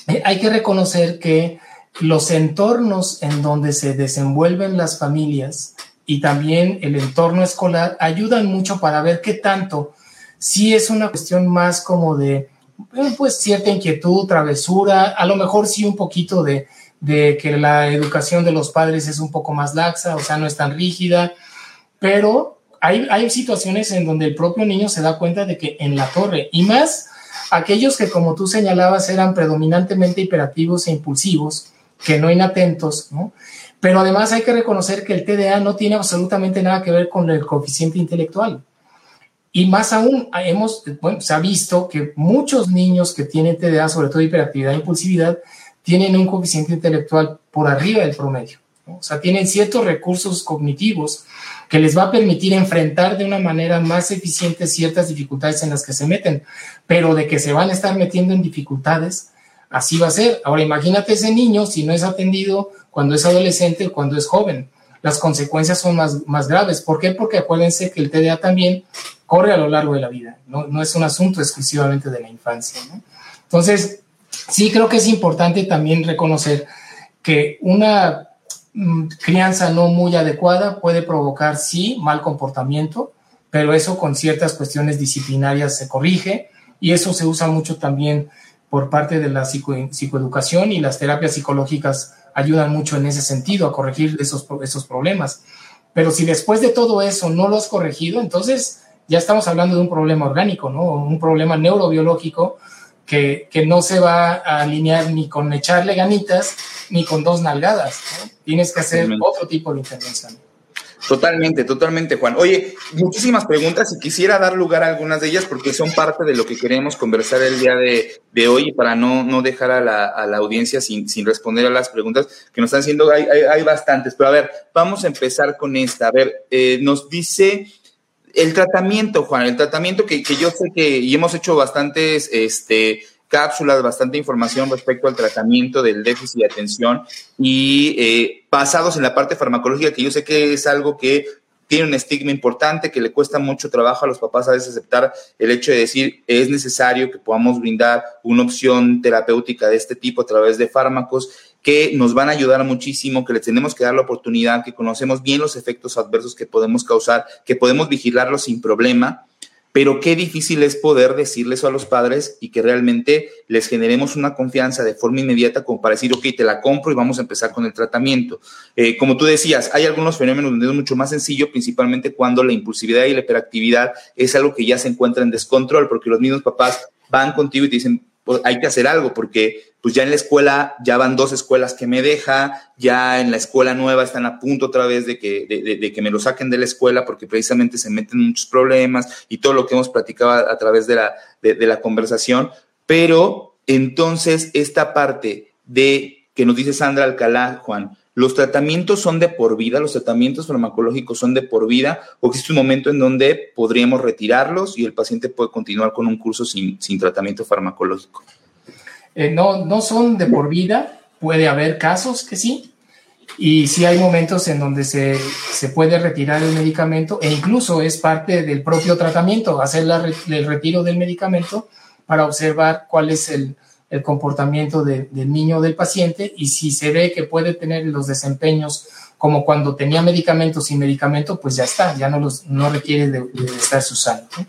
eh, hay que reconocer que los entornos en donde se desenvuelven las familias y también el entorno escolar ayudan mucho para ver qué tanto si es una cuestión más como de pues cierta inquietud, travesura, a lo mejor sí un poquito de, de que la educación de los padres es un poco más laxa, o sea, no es tan rígida, pero hay, hay situaciones en donde el propio niño se da cuenta de que en la torre, y más aquellos que, como tú señalabas, eran predominantemente hiperactivos e impulsivos, que no inatentos, ¿no? Pero además hay que reconocer que el TDA no tiene absolutamente nada que ver con el coeficiente intelectual. Y más aún, hemos, bueno, se ha visto que muchos niños que tienen TDA, sobre todo hiperactividad e impulsividad, tienen un coeficiente intelectual por arriba del promedio. O sea, tienen ciertos recursos cognitivos que les va a permitir enfrentar de una manera más eficiente ciertas dificultades en las que se meten, pero de que se van a estar metiendo en dificultades, así va a ser. Ahora imagínate ese niño si no es atendido cuando es adolescente o cuando es joven. Las consecuencias son más, más graves. ¿Por qué? Porque acuérdense que el TDA también corre a lo largo de la vida, no, no es un asunto exclusivamente de la infancia. Entonces, sí creo que es importante también reconocer que una crianza no muy adecuada puede provocar, sí, mal comportamiento, pero eso con ciertas cuestiones disciplinarias se corrige y eso se usa mucho también por parte de la psicoeducación y las terapias psicológicas ayudan mucho en ese sentido a corregir esos, esos problemas. Pero si después de todo eso no lo has corregido, entonces ya estamos hablando de un problema orgánico, ¿no? Un problema neurobiológico que, que, no se va a alinear ni con echarle ganitas ni con dos nalgadas. Tienes que hacer otro tipo de intervención. Totalmente, totalmente, Juan. Oye, muchísimas preguntas y quisiera dar lugar a algunas de ellas porque son parte de lo que queremos conversar el día de, de hoy y para no, no dejar a la, a la audiencia sin, sin, responder a las preguntas que nos están haciendo. Hay, hay, hay, bastantes, pero a ver, vamos a empezar con esta. A ver, eh, nos dice el tratamiento, Juan, el tratamiento que, yo sé que y hemos hecho bastantes, este, cápsulas, bastante información respecto al tratamiento del déficit de atención y eh, basados en la parte farmacológica, que yo sé que es algo que tiene un estigma importante, que le cuesta mucho trabajo a los papás a veces aceptar el hecho de decir es necesario que podamos brindar una opción terapéutica de este tipo a través de fármacos que nos van a ayudar muchísimo, que les tenemos que dar la oportunidad, que conocemos bien los efectos adversos que podemos causar, que podemos vigilarlos sin problema pero qué difícil es poder decirle eso a los padres y que realmente les generemos una confianza de forma inmediata como para decir, ok, te la compro y vamos a empezar con el tratamiento. Eh, como tú decías, hay algunos fenómenos donde es mucho más sencillo, principalmente cuando la impulsividad y la hiperactividad es algo que ya se encuentra en descontrol, porque los mismos papás van contigo y te dicen, pues hay que hacer algo, porque pues ya en la escuela ya van dos escuelas que me deja, ya en la escuela nueva están a punto otra vez de que, de, que me lo saquen de la escuela porque precisamente se meten muchos problemas y todo lo que hemos platicado a, a través de la, de la conversación. Pero entonces esta parte de que nos dice Sandra Alcalá, Juan, los tratamientos son de por vida, los tratamientos farmacológicos son de por vida, o existe un momento en donde podríamos retirarlos y el paciente puede continuar con un curso sin, sin tratamiento farmacológico. Eh, no, no son de por vida, puede haber casos que sí, y sí hay momentos en donde se, se puede retirar el medicamento e incluso es parte del propio tratamiento, hacer el retiro del medicamento para observar cuál es el, el comportamiento de, del niño o del paciente y si se ve que puede tener los desempeños como cuando tenía medicamentos sin medicamento, pues ya está, ya no, los, no requiere de, estarse usando. ¿no?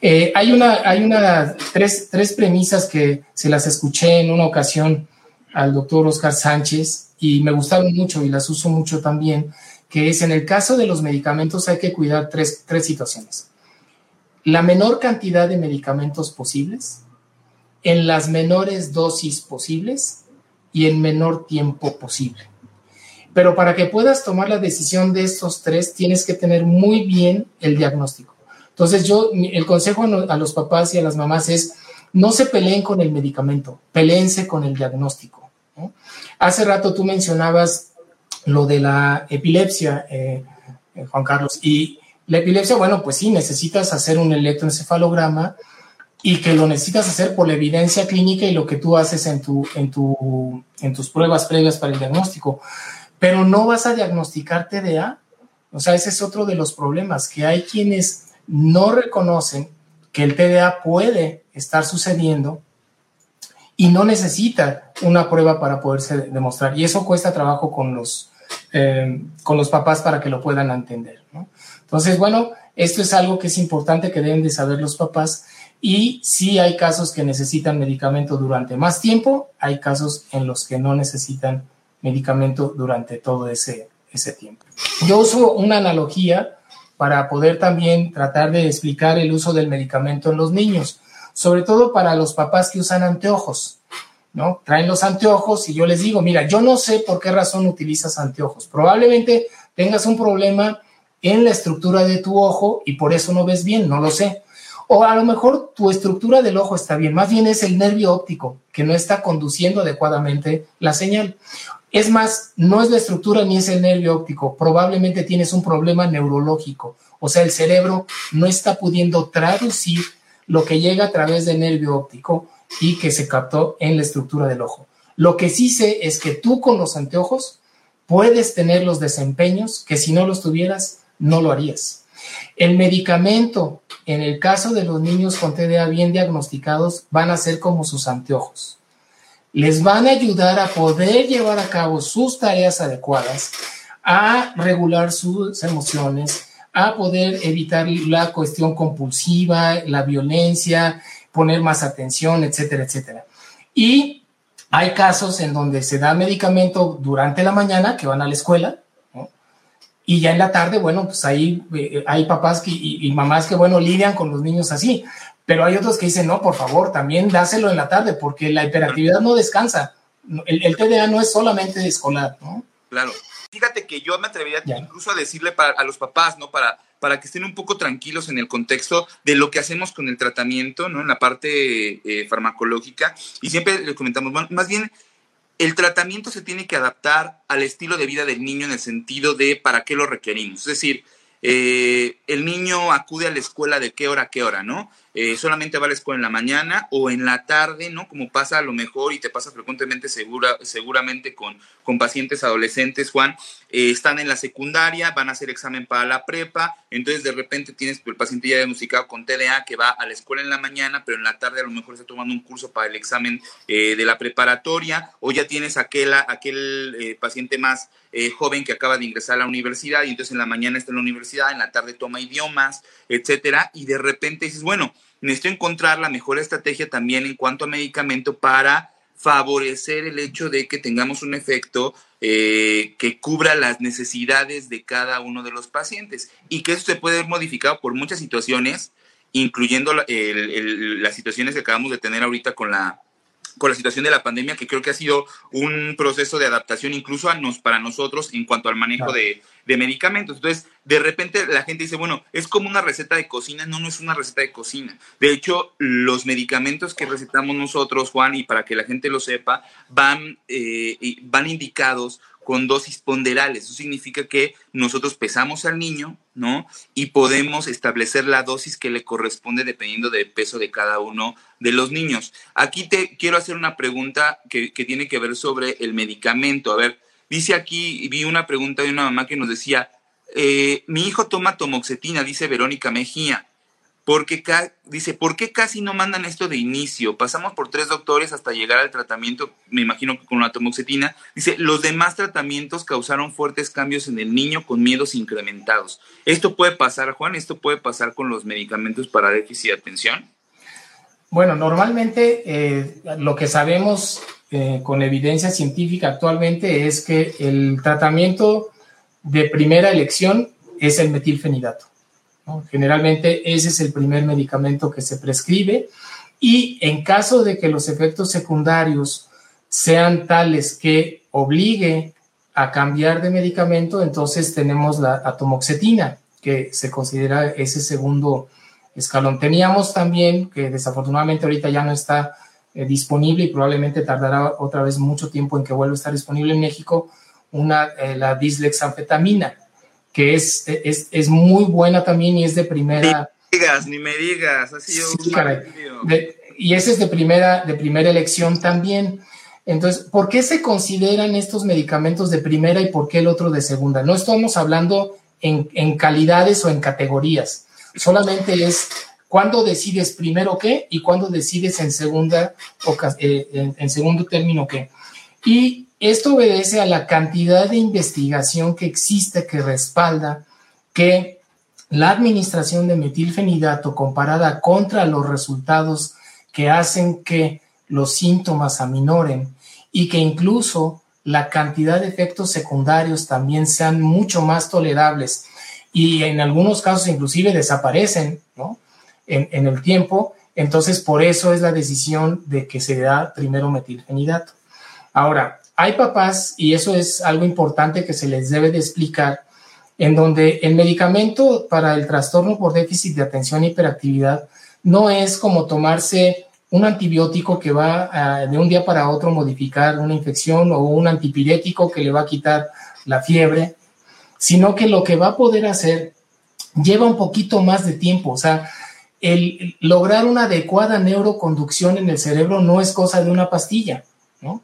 Eh, hay una, hay una tres, tres premisas que se las escuché en una ocasión al doctor Oscar Sánchez y me gustaron mucho y las uso mucho también, que es en el caso de los medicamentos hay que cuidar tres, tres situaciones. La menor cantidad de medicamentos posibles, en las menores dosis posibles y en menor tiempo posible. Pero para que puedas tomar la decisión de estos tres, tienes que tener muy bien el diagnóstico. Entonces yo, el consejo a los papás y a las mamás es, no se peleen con el medicamento, peleense con el diagnóstico. Hace rato tú mencionabas lo de la epilepsia, eh, Juan Carlos, y la epilepsia, bueno, pues sí, necesitas hacer un electroencefalograma y que lo necesitas hacer por la evidencia clínica y lo que tú haces en, tu, en, tu, en tus pruebas previas para el diagnóstico. Pero no vas a diagnosticar TDA. O sea, ese es otro de los problemas, que hay quienes no reconocen que el TDA puede estar sucediendo y no necesita una prueba para poderse demostrar. Y eso cuesta trabajo con los, eh, con los papás para que lo puedan entender. ¿no? Entonces, bueno, esto es algo que es importante que deben de saber los papás. Y sí hay casos que necesitan medicamento durante más tiempo, hay casos en los que no necesitan medicamento durante todo ese, ese tiempo. Yo uso una analogía para poder también tratar de explicar el uso del medicamento en los niños, sobre todo para los papás que usan anteojos, ¿no? Traen los anteojos y yo les digo, mira, yo no sé por qué razón utilizas anteojos. Probablemente tengas un problema en la estructura de tu ojo y por eso no ves bien, no lo sé. O a lo mejor tu estructura del ojo está bien, más bien es el nervio óptico que no está conduciendo adecuadamente la señal. Es más, no es la estructura ni es el nervio óptico, probablemente tienes un problema neurológico, o sea, el cerebro no está pudiendo traducir lo que llega a través del nervio óptico y que se captó en la estructura del ojo. Lo que sí sé es que tú con los anteojos puedes tener los desempeños que si no los tuvieras, no lo harías. El medicamento, en el caso de los niños con TDA bien diagnosticados, van a ser como sus anteojos les van a ayudar a poder llevar a cabo sus tareas adecuadas, a regular sus emociones, a poder evitar la cuestión compulsiva, la violencia, poner más atención, etcétera, etcétera. Y hay casos en donde se da medicamento durante la mañana, que van a la escuela. Y ya en la tarde, bueno, pues ahí eh, hay papás que, y, y, mamás que, bueno, lidian con los niños así, pero hay otros que dicen, no, por favor, también dáselo en la tarde, porque la hiperactividad no descansa. El, el TDA no es solamente escolar, ¿no? Claro. Fíjate que yo me atrevería incluso a decirle para, a los papás, ¿no? Para, para que estén un poco tranquilos en el contexto de lo que hacemos con el tratamiento, ¿no? En la parte eh, farmacológica. Y siempre le comentamos, más bien, el tratamiento se tiene que adaptar al estilo de vida del niño en el sentido de para qué lo requerimos. Es decir, eh, el niño acude a la escuela de qué hora qué hora, ¿no? Eh, solamente va a la escuela en la mañana o en la tarde, ¿no? Como pasa a lo mejor y te pasa frecuentemente segura, seguramente con, con pacientes adolescentes, Juan, eh, están en la secundaria, van a hacer examen para la prepa, entonces de repente tienes el paciente ya diagnosticado con TDA que va a la escuela en la mañana, pero en la tarde a lo mejor está tomando un curso para el examen de la preparatoria, o ya tienes aquel, aquel paciente más joven que acaba de ingresar a la universidad y entonces en la mañana está en la universidad, en la tarde toma idiomas, etcétera, y de repente dices, bueno, necesito encontrar la mejor estrategia también en cuanto a medicamento para favorecer el hecho de que tengamos un efecto eh, que cubra las necesidades de cada uno de los pacientes y que eso se puede ver modificado por muchas situaciones, incluyendo las situaciones que acabamos de tener ahorita con la, con la situación de la pandemia, que creo que ha sido un proceso de adaptación incluso a nos, para nosotros en cuanto al manejo de, de, medicamentos. Entonces, de repente la gente dice, bueno, es como una receta de cocina. No, no es una receta de cocina. De hecho, los medicamentos que recetamos nosotros, Juan, y para que la gente lo sepa, van, eh, van indicados con dosis ponderales. Eso significa que nosotros pesamos al niño, ¿no? Y podemos establecer la dosis que le corresponde dependiendo del peso de cada uno de los niños. Aquí te quiero hacer una pregunta que, tiene que ver sobre el medicamento. A ver, dice aquí, vi una pregunta de una mamá que nos decía, eh, mi hijo toma tomoxetina, dice Verónica Mejía porque dice, ¿por qué casi no mandan esto de inicio? Pasamos por tres doctores hasta llegar al tratamiento, me imagino que con la tomoxetina. Dice, los demás tratamientos causaron fuertes cambios en el niño con miedos incrementados. ¿Esto puede pasar, Juan? ¿Esto puede pasar con los medicamentos para déficit de atención? Bueno, normalmente eh, lo que sabemos eh, con evidencia científica actualmente es que el tratamiento de primera elección es el metilfenidato. Generalmente ese es el primer medicamento que se prescribe y en caso de que los efectos secundarios sean tales que obligue a cambiar de medicamento, entonces tenemos la atomoxetina, que se considera ese segundo escalón. Teníamos también, que desafortunadamente ahorita ya no está eh, disponible y probablemente tardará otra vez mucho tiempo en que vuelva a estar disponible en México, una, eh, la dislexanfetamina, que es, es, es, muy buena también y es de primera. Ni me digas, ni me digas, ha sido Y ese es de primera, de primera elección también. Entonces, ¿por qué se consideran estos medicamentos de primera y por qué el otro de segunda? No estamos hablando en, en calidades o en categorías, solamente es cuándo decides primero qué y cuándo decides en segunda eh, en, en segundo término qué. Y esto obedece a la cantidad de investigación que existe que respalda que la administración de metilfenidato comparada contra los resultados que hacen que los síntomas aminoren y que incluso la cantidad de efectos secundarios también sean mucho más tolerables y en algunos casos inclusive desaparecen en, en el tiempo. Entonces, por eso es la decisión de que se da primero metilfenidato. Ahora, hay papás, y eso es algo importante que se les debe de explicar, en donde el medicamento para el trastorno por déficit de atención e hiperactividad no es como tomarse un antibiótico que va de un día para otro modificar una infección o un antipirético que le va a quitar la fiebre, sino que lo que va a poder hacer lleva un poquito más de tiempo. O sea, el lograr una adecuada neuroconducción en el cerebro no es cosa de una pastilla, ¿no?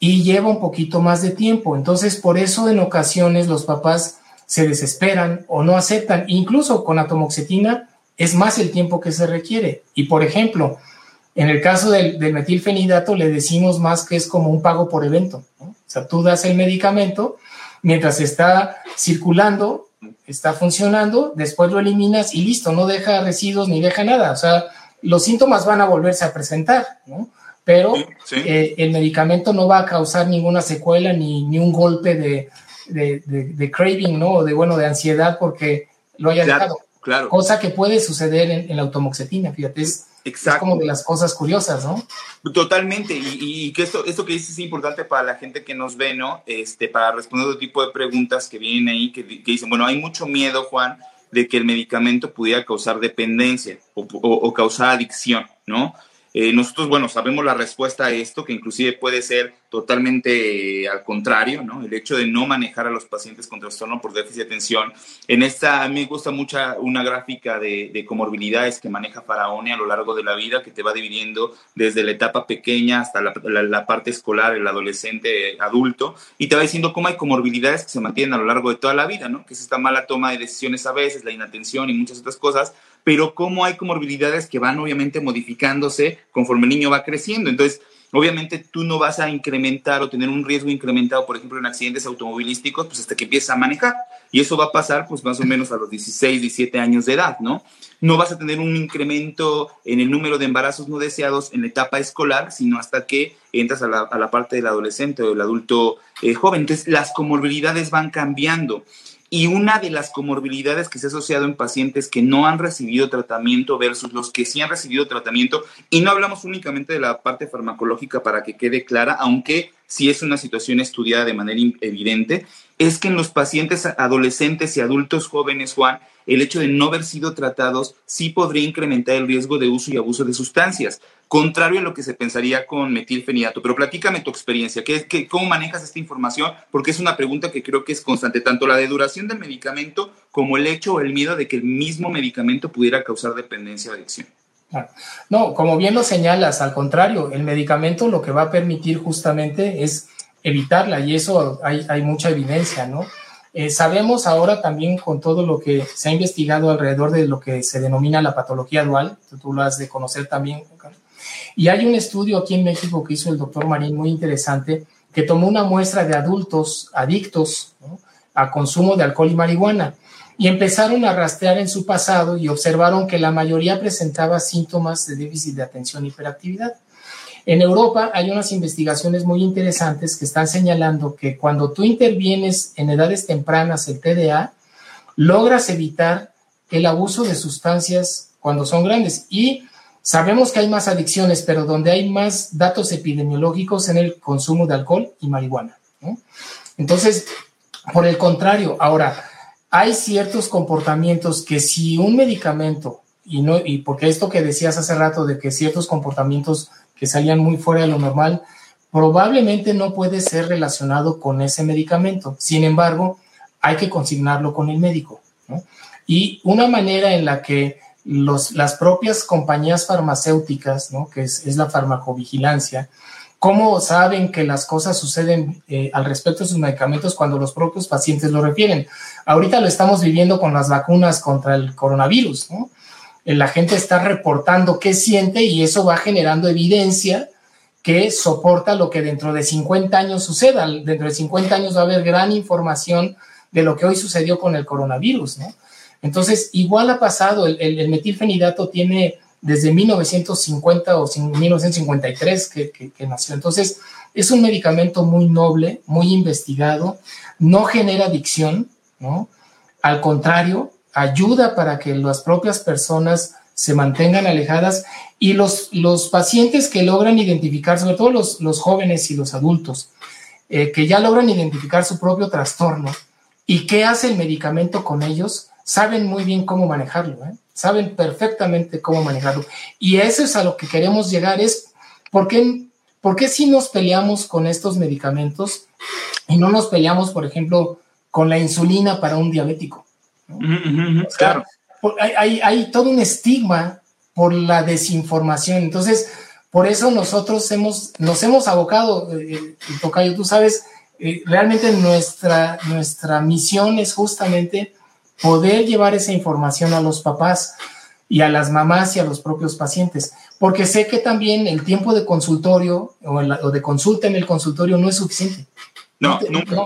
Y lleva un poquito más de tiempo. Entonces, por eso en ocasiones los papás se desesperan o no aceptan. Incluso con la tomoxetina es más el tiempo que se requiere. Y por ejemplo, en el caso del, metilfenidato le decimos más que es como un pago por evento. O sea, tú das el medicamento mientras está circulando, está funcionando, después lo eliminas y listo, no deja residuos ni deja nada. O sea, los síntomas van a volverse a presentar, ¿no? Pero eh, el medicamento no va a causar ninguna secuela ni, ni un golpe de, de, craving, ¿no? O de, bueno, de ansiedad porque lo haya dejado. Claro. Cosa que puede suceder en, la automoxetina, fíjate, es, Exacto. Es como de las cosas curiosas, ¿no? Totalmente, y, que esto, esto que dices es importante para la gente que nos ve, ¿no? Este, para responder otro tipo de preguntas que vienen ahí, que, dicen, bueno, hay mucho miedo, Juan, de que el medicamento pudiera causar dependencia o causar adicción, ¿no? Eh, nosotros, bueno, sabemos la respuesta a esto, que inclusive puede ser totalmente eh, al contrario, ¿no? El hecho de no manejar a los pacientes con trastorno por déficit de atención. En esta, a mí me gusta mucho una gráfica de, comorbilidades que maneja Faraone a lo largo de la vida, que te va dividiendo desde la etapa pequeña hasta la, parte escolar, el adolescente, adulto, y te va diciendo cómo hay comorbilidades que se mantienen a lo largo de toda la vida, ¿no? Que es esta mala toma de decisiones a veces, la inatención y muchas otras cosas, pero cómo hay comorbilidades que van obviamente modificándose conforme el niño va creciendo. Entonces, obviamente tú no vas a incrementar o tener un riesgo incrementado, por ejemplo, en accidentes automovilísticos, pues hasta que empiezas a manejar. Y eso va a pasar, pues más o menos a los 16, 17 años de edad, ¿no? No vas a tener un incremento en el número de embarazos no deseados en la etapa escolar, sino hasta que entras a la, parte del adolescente o del adulto eh, joven. Entonces, las comorbilidades van cambiando. Y una de las comorbilidades que se ha asociado en pacientes que no han recibido tratamiento versus los que sí han recibido tratamiento, y no hablamos únicamente de la parte farmacológica para que quede clara, aunque sí es una situación estudiada de manera evidente, es que en los pacientes adolescentes y adultos jóvenes, Juan, el hecho de no haber sido tratados sí podría incrementar el riesgo de uso y abuso de sustancias contrario a lo que se pensaría con metilfenidato. Pero platícame tu experiencia, ¿qué, cómo manejas esta información? Porque es una pregunta que creo que es constante, tanto la de duración del medicamento como el hecho o el miedo de que el mismo medicamento pudiera causar dependencia o adicción. No, como bien lo señalas, al contrario, el medicamento lo que va a permitir justamente es evitarla y eso hay, hay mucha evidencia, ¿no? Eh, sabemos ahora también con todo lo que se ha investigado alrededor de lo que se denomina la patología dual, tú lo has de conocer también, y hay un estudio aquí en México que hizo el doctor Marín muy interesante, que tomó una muestra de adultos adictos a consumo de alcohol y marihuana y empezaron a rastrear en su pasado y observaron que la mayoría presentaba síntomas de déficit de atención y hiperactividad. En Europa hay unas investigaciones muy interesantes que están señalando que cuando tú intervienes en edades tempranas el TDA, logras evitar el abuso de sustancias cuando son grandes y Sabemos que hay más adicciones, pero donde hay más datos epidemiológicos en el consumo de alcohol y marihuana. Entonces, por el contrario, ahora, hay ciertos comportamientos que si un medicamento, y, no, y porque esto que decías hace rato de que ciertos comportamientos que salían muy fuera de lo normal, probablemente no puede ser relacionado con ese medicamento. Sin embargo, hay que consignarlo con el médico. Y una manera en la que las propias compañías farmacéuticas, ¿no? que es, la farmacovigilancia, cómo saben que las cosas suceden eh, al respecto de sus medicamentos cuando los propios pacientes lo refieren. Ahorita lo estamos viviendo con las vacunas contra el coronavirus. ¿no? Eh, la gente está reportando qué siente y eso va generando evidencia que soporta lo que dentro de 50 años suceda. Dentro de 50 años va a haber gran información de lo que hoy sucedió con el coronavirus. ¿no? Entonces, igual ha pasado, el, metilfenidato tiene desde 1950 o 1953 que, que, nació. Entonces, es un medicamento muy noble, muy investigado, no genera adicción, ¿no? Al contrario, ayuda para que las propias personas se mantengan alejadas y los, los pacientes que logran identificar, sobre todo los, los jóvenes y los adultos, eh, que ya logran identificar su propio trastorno y qué hace el medicamento con ellos, saben muy bien cómo manejarlo, ¿eh? saben perfectamente cómo manejarlo. Y eso es a lo que queremos llegar, es por qué, por si nos peleamos con estos medicamentos y no nos peleamos, por ejemplo, con la insulina para un diabético. Claro. Hay, hay, todo un estigma por la desinformación. Entonces, por eso nosotros hemos, nos hemos abocado, eh, eh Tocayo, tú sabes, eh, realmente nuestra, nuestra misión es justamente poder llevar esa información a los papás y a las mamás y a los propios pacientes, porque sé que también el tiempo de consultorio o, de consulta en el consultorio no es suficiente. No,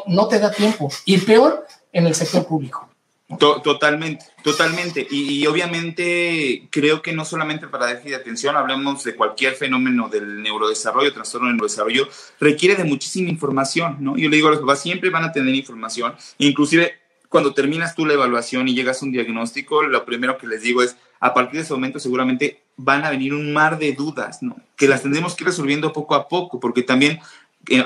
no, te da tiempo. Y peor en el sector público. Totalmente, totalmente. Y, obviamente creo que no solamente para déficit de atención, hablemos de cualquier fenómeno del neurodesarrollo, trastorno del neurodesarrollo, requiere de muchísima información, ¿no? Yo le digo a los papás, siempre van a tener información, inclusive cuando terminas tú la evaluación y llegas a un diagnóstico, lo primero que les digo es, a partir de ese momento seguramente van a venir un mar de dudas, ¿no? Que las tendremos que ir resolviendo poco a poco, porque también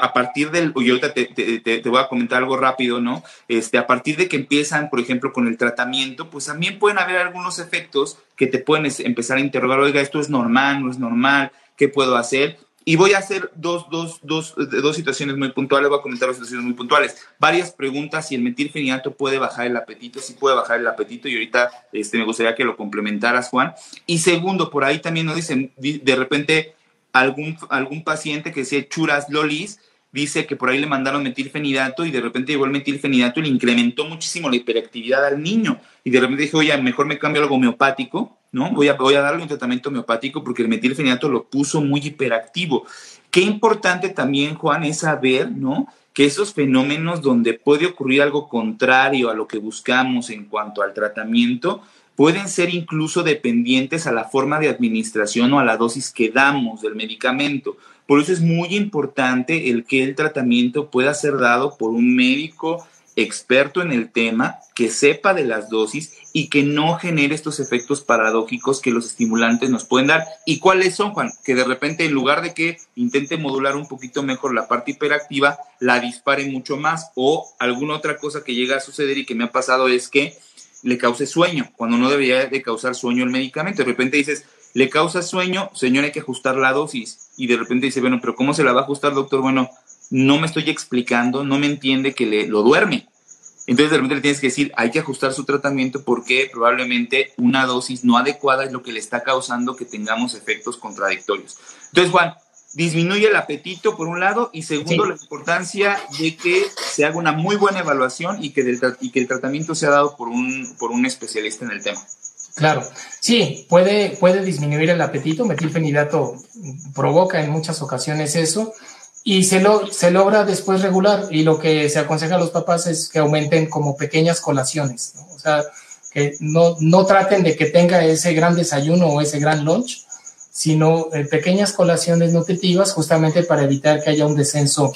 a partir del, y ahorita te, te, te, voy a comentar algo rápido, ¿no? Este, a partir de que empiezan, por ejemplo, con el tratamiento, pues también pueden haber algunos efectos que te pueden empezar a interrogar, oiga, esto es normal, no es normal, ¿qué puedo hacer? Y voy a hacer dos, dos, dos, dos situaciones muy puntuales, voy a comentar dos situaciones muy puntuales. Varias preguntas si el metilfenidato puede bajar el apetito, si puede bajar el apetito, y ahorita este, me gustaría que lo complementaras, Juan. Y segundo, por ahí también nos dicen, de repente, algún, algún paciente que sea churas lolis, dice que por ahí le mandaron metilfenidato y de repente llegó el metilfenidato y le incrementó muchísimo la hiperactividad al niño. Y de repente dije, oye, mejor me cambio algo homeopático ¿no? Voy a, voy a darle un tratamiento homeopático porque el metilfenidato lo puso muy hiperactivo. Qué importante también, Juan, es saber, ¿no? Que esos fenómenos donde puede ocurrir algo contrario a lo que buscamos en cuanto al tratamiento, pueden ser incluso dependientes a la forma de administración o a la dosis que damos del medicamento. Por eso es muy importante el que el tratamiento pueda ser dado por un médico experto en el tema, que sepa de las dosis y que no genere estos efectos paradójicos que los estimulantes nos pueden dar. ¿Y cuáles son, Juan? Que de repente en lugar de que intente modular un poquito mejor la parte hiperactiva, la dispare mucho más. O alguna otra cosa que llega a suceder y que me ha pasado es que le cause sueño, cuando no debería de causar sueño el medicamento. De repente dices, le causa sueño, señor, hay que ajustar la dosis. Y de repente dice, bueno, pero ¿cómo se la va a ajustar, doctor? Bueno, no me estoy explicando, no me entiende que le, lo duerme. Entonces de repente le tienes que decir, hay que ajustar su tratamiento porque probablemente una dosis no adecuada es lo que le está causando que tengamos efectos contradictorios. Entonces, Juan, disminuye el apetito por un lado y segundo, la importancia de que se haga una muy buena evaluación y que, que el tratamiento sea dado por un, por un especialista en el tema. Claro, sí, puede, puede disminuir el apetito, metilfenidato provoca en muchas ocasiones eso, y se, lo, se logra después regular y lo que se aconseja a los papás es que aumenten como pequeñas colaciones, o sea, que no, no traten de que tenga ese gran desayuno o ese gran lunch, sino eh, pequeñas colaciones nutritivas justamente para evitar que haya un descenso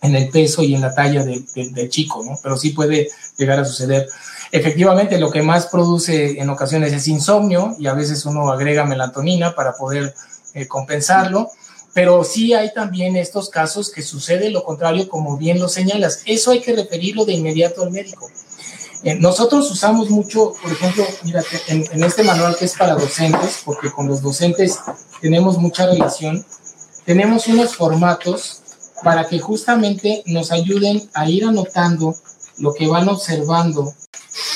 en el peso y en la talla del chico, ¿no? Pero sí puede llegar a suceder. Efectivamente, lo que más produce en ocasiones es insomnio y a veces uno agrega melatonina para poder eh, compensarlo pero sí hay también estos casos que sucede lo contrario, como bien lo señalas. Eso hay que referirlo de inmediato al médico. Eh, nosotros usamos mucho, por ejemplo, mira, en, en, este manual que es para docentes, porque con los docentes tenemos mucha relación, tenemos unos formatos para que justamente nos ayuden a ir anotando lo que van observando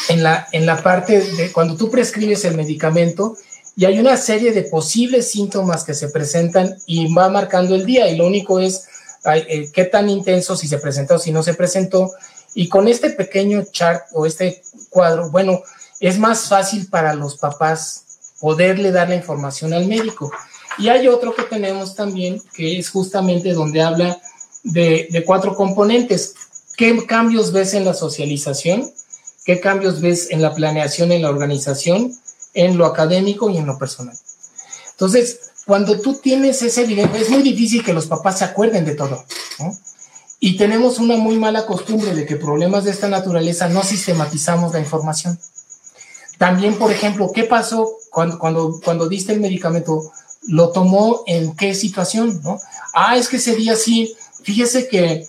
en la, en la parte de cuando tú prescribes el medicamento, y hay una serie de posibles síntomas que se presentan y va marcando el día y lo único es eh, qué tan intenso, si se presentó si no se presentó. Y con este pequeño chart o este cuadro, bueno, es más fácil para los papás poderle dar la información al médico. Y hay otro que tenemos también, que es justamente donde habla de, cuatro componentes. ¿Qué cambios ves en la socialización? ¿Qué cambios ves en la planeación, en la organización? en lo académico y en lo personal. Entonces, cuando tú tienes ese evidencia, es muy difícil que los papás se acuerden de todo. Y tenemos una muy mala costumbre de que problemas de esta naturaleza no sistematizamos la información. También, por ejemplo, ¿qué pasó cuando, cuando, cuando diste el medicamento? ¿Lo tomó en qué situación? ¿no? Ah, es que ese día sí, fíjese que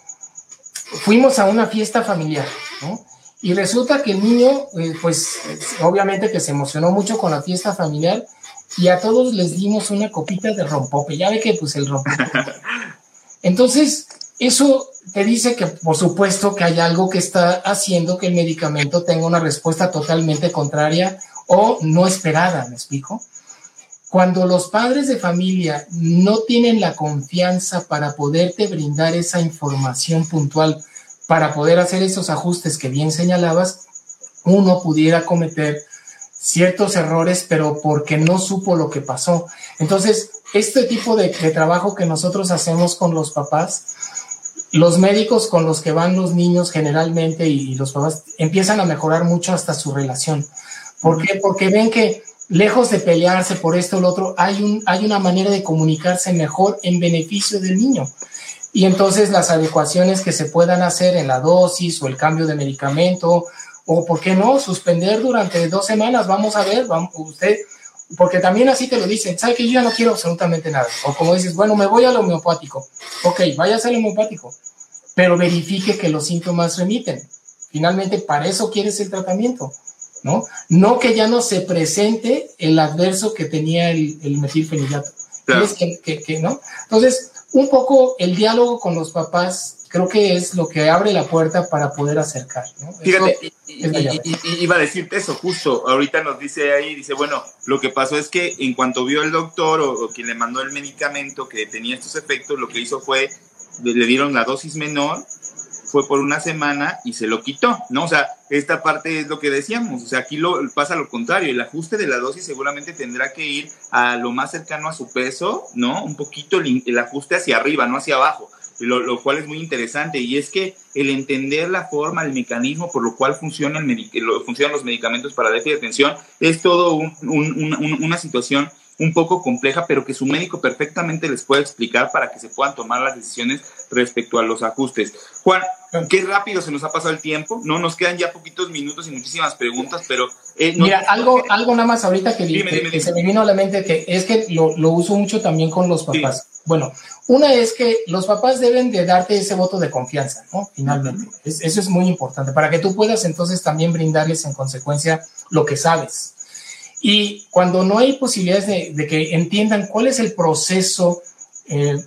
fuimos a una fiesta familiar, ¿no? Y resulta que el niño, eh, pues obviamente que se emocionó mucho con la fiesta familiar y a todos les dimos una copita de rompope. Ya ve que pues el rompope. Entonces, eso te dice que por supuesto que hay algo que está haciendo que el medicamento tenga una respuesta totalmente contraria o no esperada, ¿me explico? Cuando los padres de familia no tienen la confianza para poderte brindar esa información puntual, para poder hacer esos ajustes que bien señalabas, uno pudiera cometer ciertos errores, pero porque no supo lo que pasó. Entonces, este tipo de, trabajo que nosotros hacemos con los papás, los médicos con los que van los niños generalmente y, los papás empiezan a mejorar mucho hasta su relación. ¿Por qué? Porque ven que lejos de pelearse por esto o lo otro, hay, un, hay una manera de comunicarse mejor en beneficio del niño y entonces las adecuaciones que se puedan hacer en la dosis o el cambio de medicamento o, ¿por qué no?, suspender durante dos semanas. Vamos a ver, vamos, usted, porque también así te lo dicen, ¿sabes que yo ya no quiero absolutamente nada? O como dices, bueno, me voy al homeopático. Ok, vayas al homeopático, pero verifique que los síntomas remiten. Finalmente, para eso quieres el tratamiento, ¿no? No que ya no se presente el adverso que tenía el, el metilfenidato. Que, que, ¿no? Entonces, un poco el diálogo con los papás creo que es lo que abre la puerta para poder acercar. ¿no? Fíjate, y, iba a decirte eso justo, ahorita nos dice ahí, dice, bueno, lo que pasó es que en cuanto vio el doctor o, quien le mandó el medicamento que tenía estos efectos, lo que hizo fue, le dieron la dosis menor, fue por una semana y se lo quitó, ¿no? O sea, esta parte es lo que decíamos, o sea, aquí lo, pasa lo contrario, el ajuste de la dosis seguramente tendrá que ir a lo más cercano a su peso, ¿no? Un poquito el ajuste hacia arriba, no hacia abajo lo, cual es muy interesante, y es que el entender la forma, el mecanismo por lo cual funcionan los medicamentos para déficit de atención es todo una situación un poco compleja, pero que su médico perfectamente les puede explicar para que se puedan tomar las decisiones respecto a los ajustes. Juan, qué rápido se nos ha pasado el tiempo, ¿no? Nos quedan ya poquitos minutos y muchísimas preguntas, pero... Eh, Mira, algo, algo nada más ahorita que, se me vino a la mente, que es que lo, uso mucho también con los papás. Bueno, una es que los papás deben de darte ese voto de confianza, ¿no? Finalmente. eso es muy importante, para que tú puedas entonces también brindarles en consecuencia lo que sabes. Y cuando no hay posibilidades de, que entiendan cuál es el proceso eh,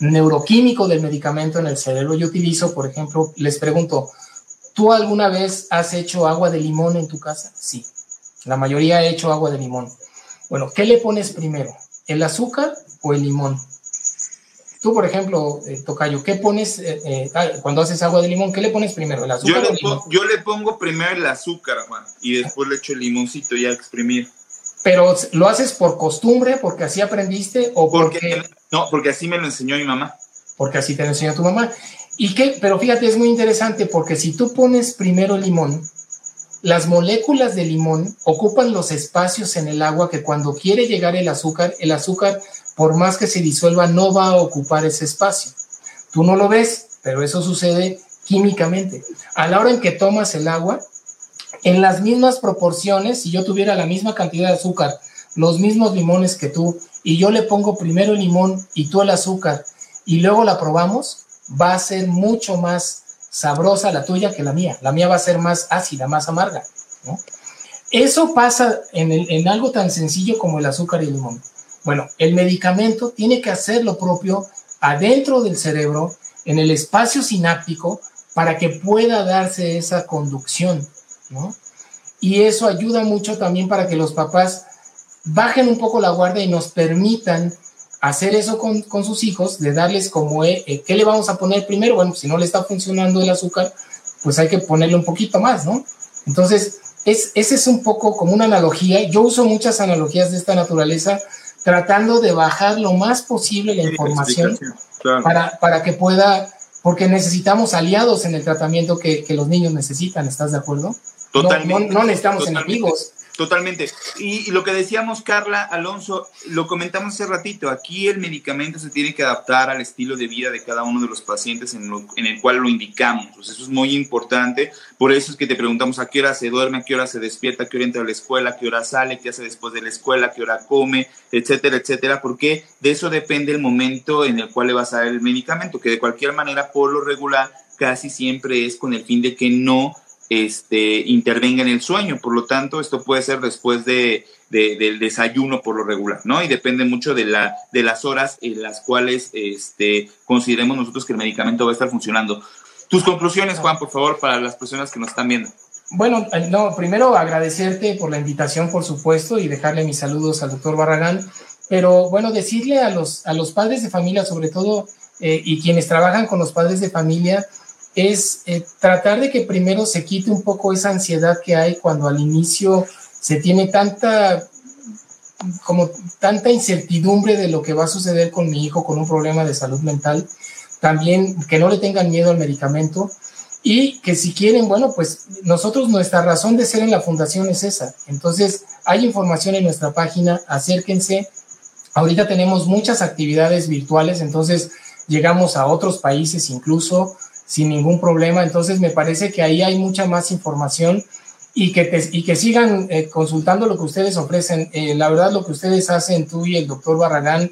neuroquímico del medicamento en el cerebro, yo utilizo, por ejemplo, les pregunto, ¿tú alguna vez has hecho agua de limón en tu casa? Sí, la mayoría ha hecho agua de limón. Bueno, ¿qué le pones primero? ¿El azúcar o el limón? Tú, por ejemplo, eh, Tocayo, ¿qué pones eh, eh, ah, cuando haces agua de limón? ¿Qué le pones primero? ¿El azúcar yo, le limón? yo le pongo primero el azúcar, Juan, y después le echo el limoncito ya a exprimir. ¿Pero lo haces por costumbre, porque así aprendiste o porque... No, porque así me lo enseñó mi mamá. Porque así te lo enseñó tu mamá. ¿Y qué? Pero fíjate, es muy interesante porque si tú pones primero limón, las moléculas de limón ocupan los espacios en el agua que cuando quiere llegar el azúcar, el azúcar por más que se disuelva, no va a ocupar ese espacio. Tú no lo ves, pero eso sucede químicamente. A la hora en que tomas el agua, en las mismas proporciones, si yo tuviera la misma cantidad de azúcar, los mismos limones que tú, y yo le pongo primero el limón y tú el azúcar, y luego la probamos, va a ser mucho más sabrosa la tuya que la mía. La mía va a ser más ácida, más amarga. Eso pasa en, en algo tan sencillo como el azúcar y el limón. Bueno, el medicamento tiene que hacer lo propio adentro del cerebro, en el espacio sináptico, para que pueda darse esa conducción, ¿no? Y eso ayuda mucho también para que los papás bajen un poco la guardia y nos permitan hacer eso con, sus hijos, de darles como, eh, eh, ¿qué le vamos a poner primero? Bueno, si no le está funcionando el azúcar, pues hay que ponerle un poquito más, ¿no? Entonces, es, ese es un poco como una analogía. Yo uso muchas analogías de esta naturaleza tratando de bajar lo más posible la información para, para que pueda, porque necesitamos aliados en el tratamiento que, que los niños necesitan, ¿estás de acuerdo? Totalmente. No, necesitamos enemigos. Totalmente. Y, lo que decíamos, Carla, Alonso, lo comentamos hace ratito, aquí el medicamento se tiene que adaptar al estilo de vida de cada uno de los pacientes en, en el cual lo indicamos. eso es muy importante. Por eso es que te preguntamos a qué hora se duerme, a qué hora se despierta, a qué hora entra a la escuela, a qué hora sale, qué hace después de la escuela, a qué hora come, etcétera, etcétera, porque de eso depende el momento en el cual le vas a dar el medicamento, que de cualquier manera, por lo regular, casi siempre es con el fin de que no este, intervenga en el sueño. Por lo tanto, esto puede ser después de, del desayuno por lo regular, ¿no? Y depende mucho de, la, de las horas en las cuales este, consideremos nosotros que el medicamento va a estar funcionando. Tus conclusiones, Juan, por favor, para las personas que nos están viendo. Bueno, eh, no, primero agradecerte por la invitación, por supuesto, y dejarle mis saludos al doctor Barragán. Pero bueno, decirle a los, a los padres de familia, sobre todo, eh, y quienes trabajan con los padres de familia, es eh, tratar de que primero se quite un poco esa ansiedad que hay cuando al inicio se tiene tanta como tanta incertidumbre de lo que va a suceder con mi hijo con un problema de salud mental, también que no le tengan miedo al medicamento y que si quieren, bueno, pues nosotros nuestra razón de ser en la fundación es esa. Entonces, hay información en nuestra página, acérquense. Ahorita tenemos muchas actividades virtuales, entonces llegamos a otros países incluso sin ningún problema. Entonces me parece que ahí hay mucha más información y que, y que sigan eh, consultando lo que ustedes ofrecen. Eh, la verdad, lo que ustedes hacen, tú y el doctor Barragán,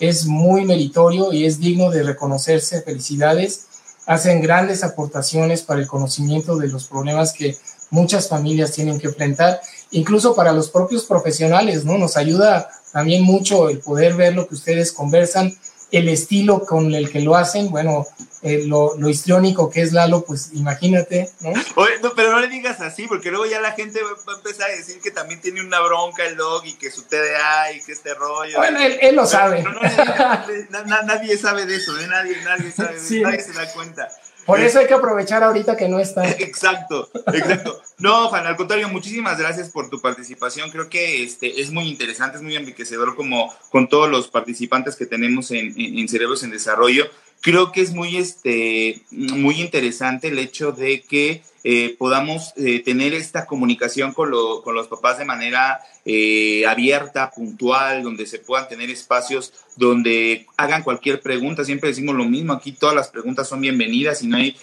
es muy meritorio y es digno de reconocerse. Felicidades. Hacen grandes aportaciones para el conocimiento de los problemas que muchas familias tienen que enfrentar, incluso para los propios profesionales, ¿no? Nos ayuda también mucho el poder ver lo que ustedes conversan el estilo con el que lo hacen, bueno, eh, lo, lo, histriónico que es Lalo, pues imagínate, ¿no? Oye, no, Pero no le digas así, porque luego ya la gente va a empezar a decir que también tiene una bronca el dog y que su TDA y que este rollo. Bueno, él, lo sabe. nadie sabe de eso, ¿eh? nadie, nadie sabe, nadie se da cuenta. Por eso hay que aprovechar ahorita que no está. Exacto, exacto. No, Juan, al contrario, muchísimas gracias por tu participación. Creo que este es muy interesante, es muy enriquecedor como con todos los participantes que tenemos en, en Cerebros en Desarrollo creo que es muy, este, muy interesante el hecho de que eh, podamos eh, tener esta comunicación con, con, los papás de manera eh, abierta, puntual, donde se puedan tener espacios donde hagan cualquier pregunta. Siempre decimos lo mismo, aquí todas las preguntas son bienvenidas y no hay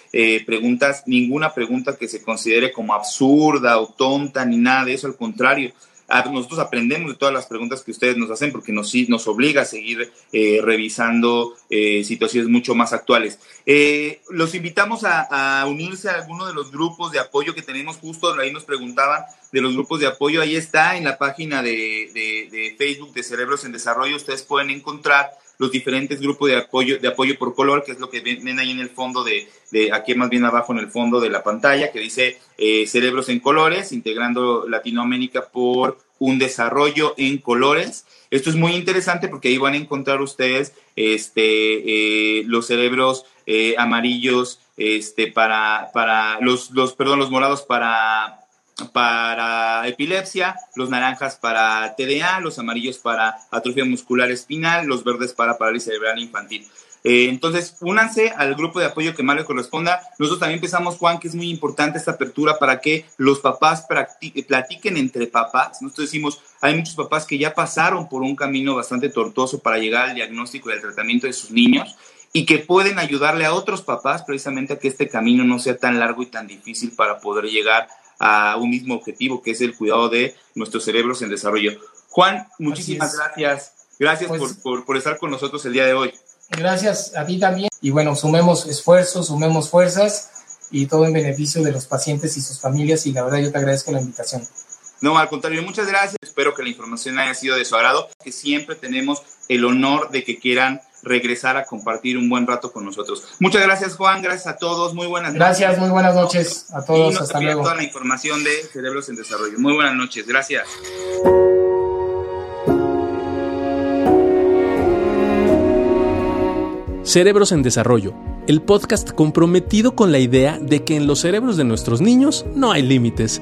preguntas, ninguna pregunta que se considere como absurda o tonta ni nada de eso, al contrario nosotros aprendemos de todas las preguntas que ustedes nos hacen porque nos, nos obliga a seguir eh, revisando eh, situaciones mucho más actuales. Eh, los invitamos a, unirse a alguno de los grupos de apoyo que tenemos. Justo, ahí nos preguntaban de los grupos de apoyo, ahí está en la página de, de Facebook de Cerebros en Desarrollo, ustedes pueden encontrar los diferentes grupos de apoyo, de apoyo por color, que es lo que ven, ahí en el fondo de, de, aquí más bien abajo en el fondo de la pantalla, que dice eh, Cerebros en Colores, integrando Latinoamérica por un desarrollo en colores. Esto es muy interesante porque ahí van a encontrar ustedes este, eh, los cerebros eh, amarillos este, para, para los, los, perdón, los morados para para epilepsia, los naranjas para TDA, los amarillos para atrofia muscular espinal, los verdes para parálisis cerebral infantil. Eh, entonces, únanse al grupo de apoyo que más les corresponda. Nosotros también pensamos, Juan, que es muy importante esta apertura para que los papás platiquen entre papás. Nosotros decimos, hay muchos papás que ya pasaron por un camino bastante tortuoso para llegar al diagnóstico y al tratamiento de sus niños y que pueden ayudarle a otros papás precisamente a que este camino no sea tan largo y tan difícil para poder llegar a un mismo objetivo, que es el cuidado de nuestros cerebros en desarrollo. Juan, muchísimas gracias. Gracias pues por, por, estar con nosotros el día de hoy. Gracias a ti también. Y bueno, sumemos esfuerzos, sumemos fuerzas y todo en beneficio de los pacientes y sus familias. Y la verdad yo te agradezco la invitación. No, al contrario, muchas gracias. Espero que la información haya sido de su agrado, que siempre tenemos el honor de que quieran regresar a compartir un buen rato con nosotros. Muchas gracias, Juan. Gracias a todos. Muy buenas noches. Gracias, muy buenas noches a todos. Y Hasta luego. toda la información de Cerebros en Desarrollo. Muy buenas noches. Gracias. Cerebros en Desarrollo, el podcast comprometido con la idea de que en los cerebros de nuestros niños no hay límites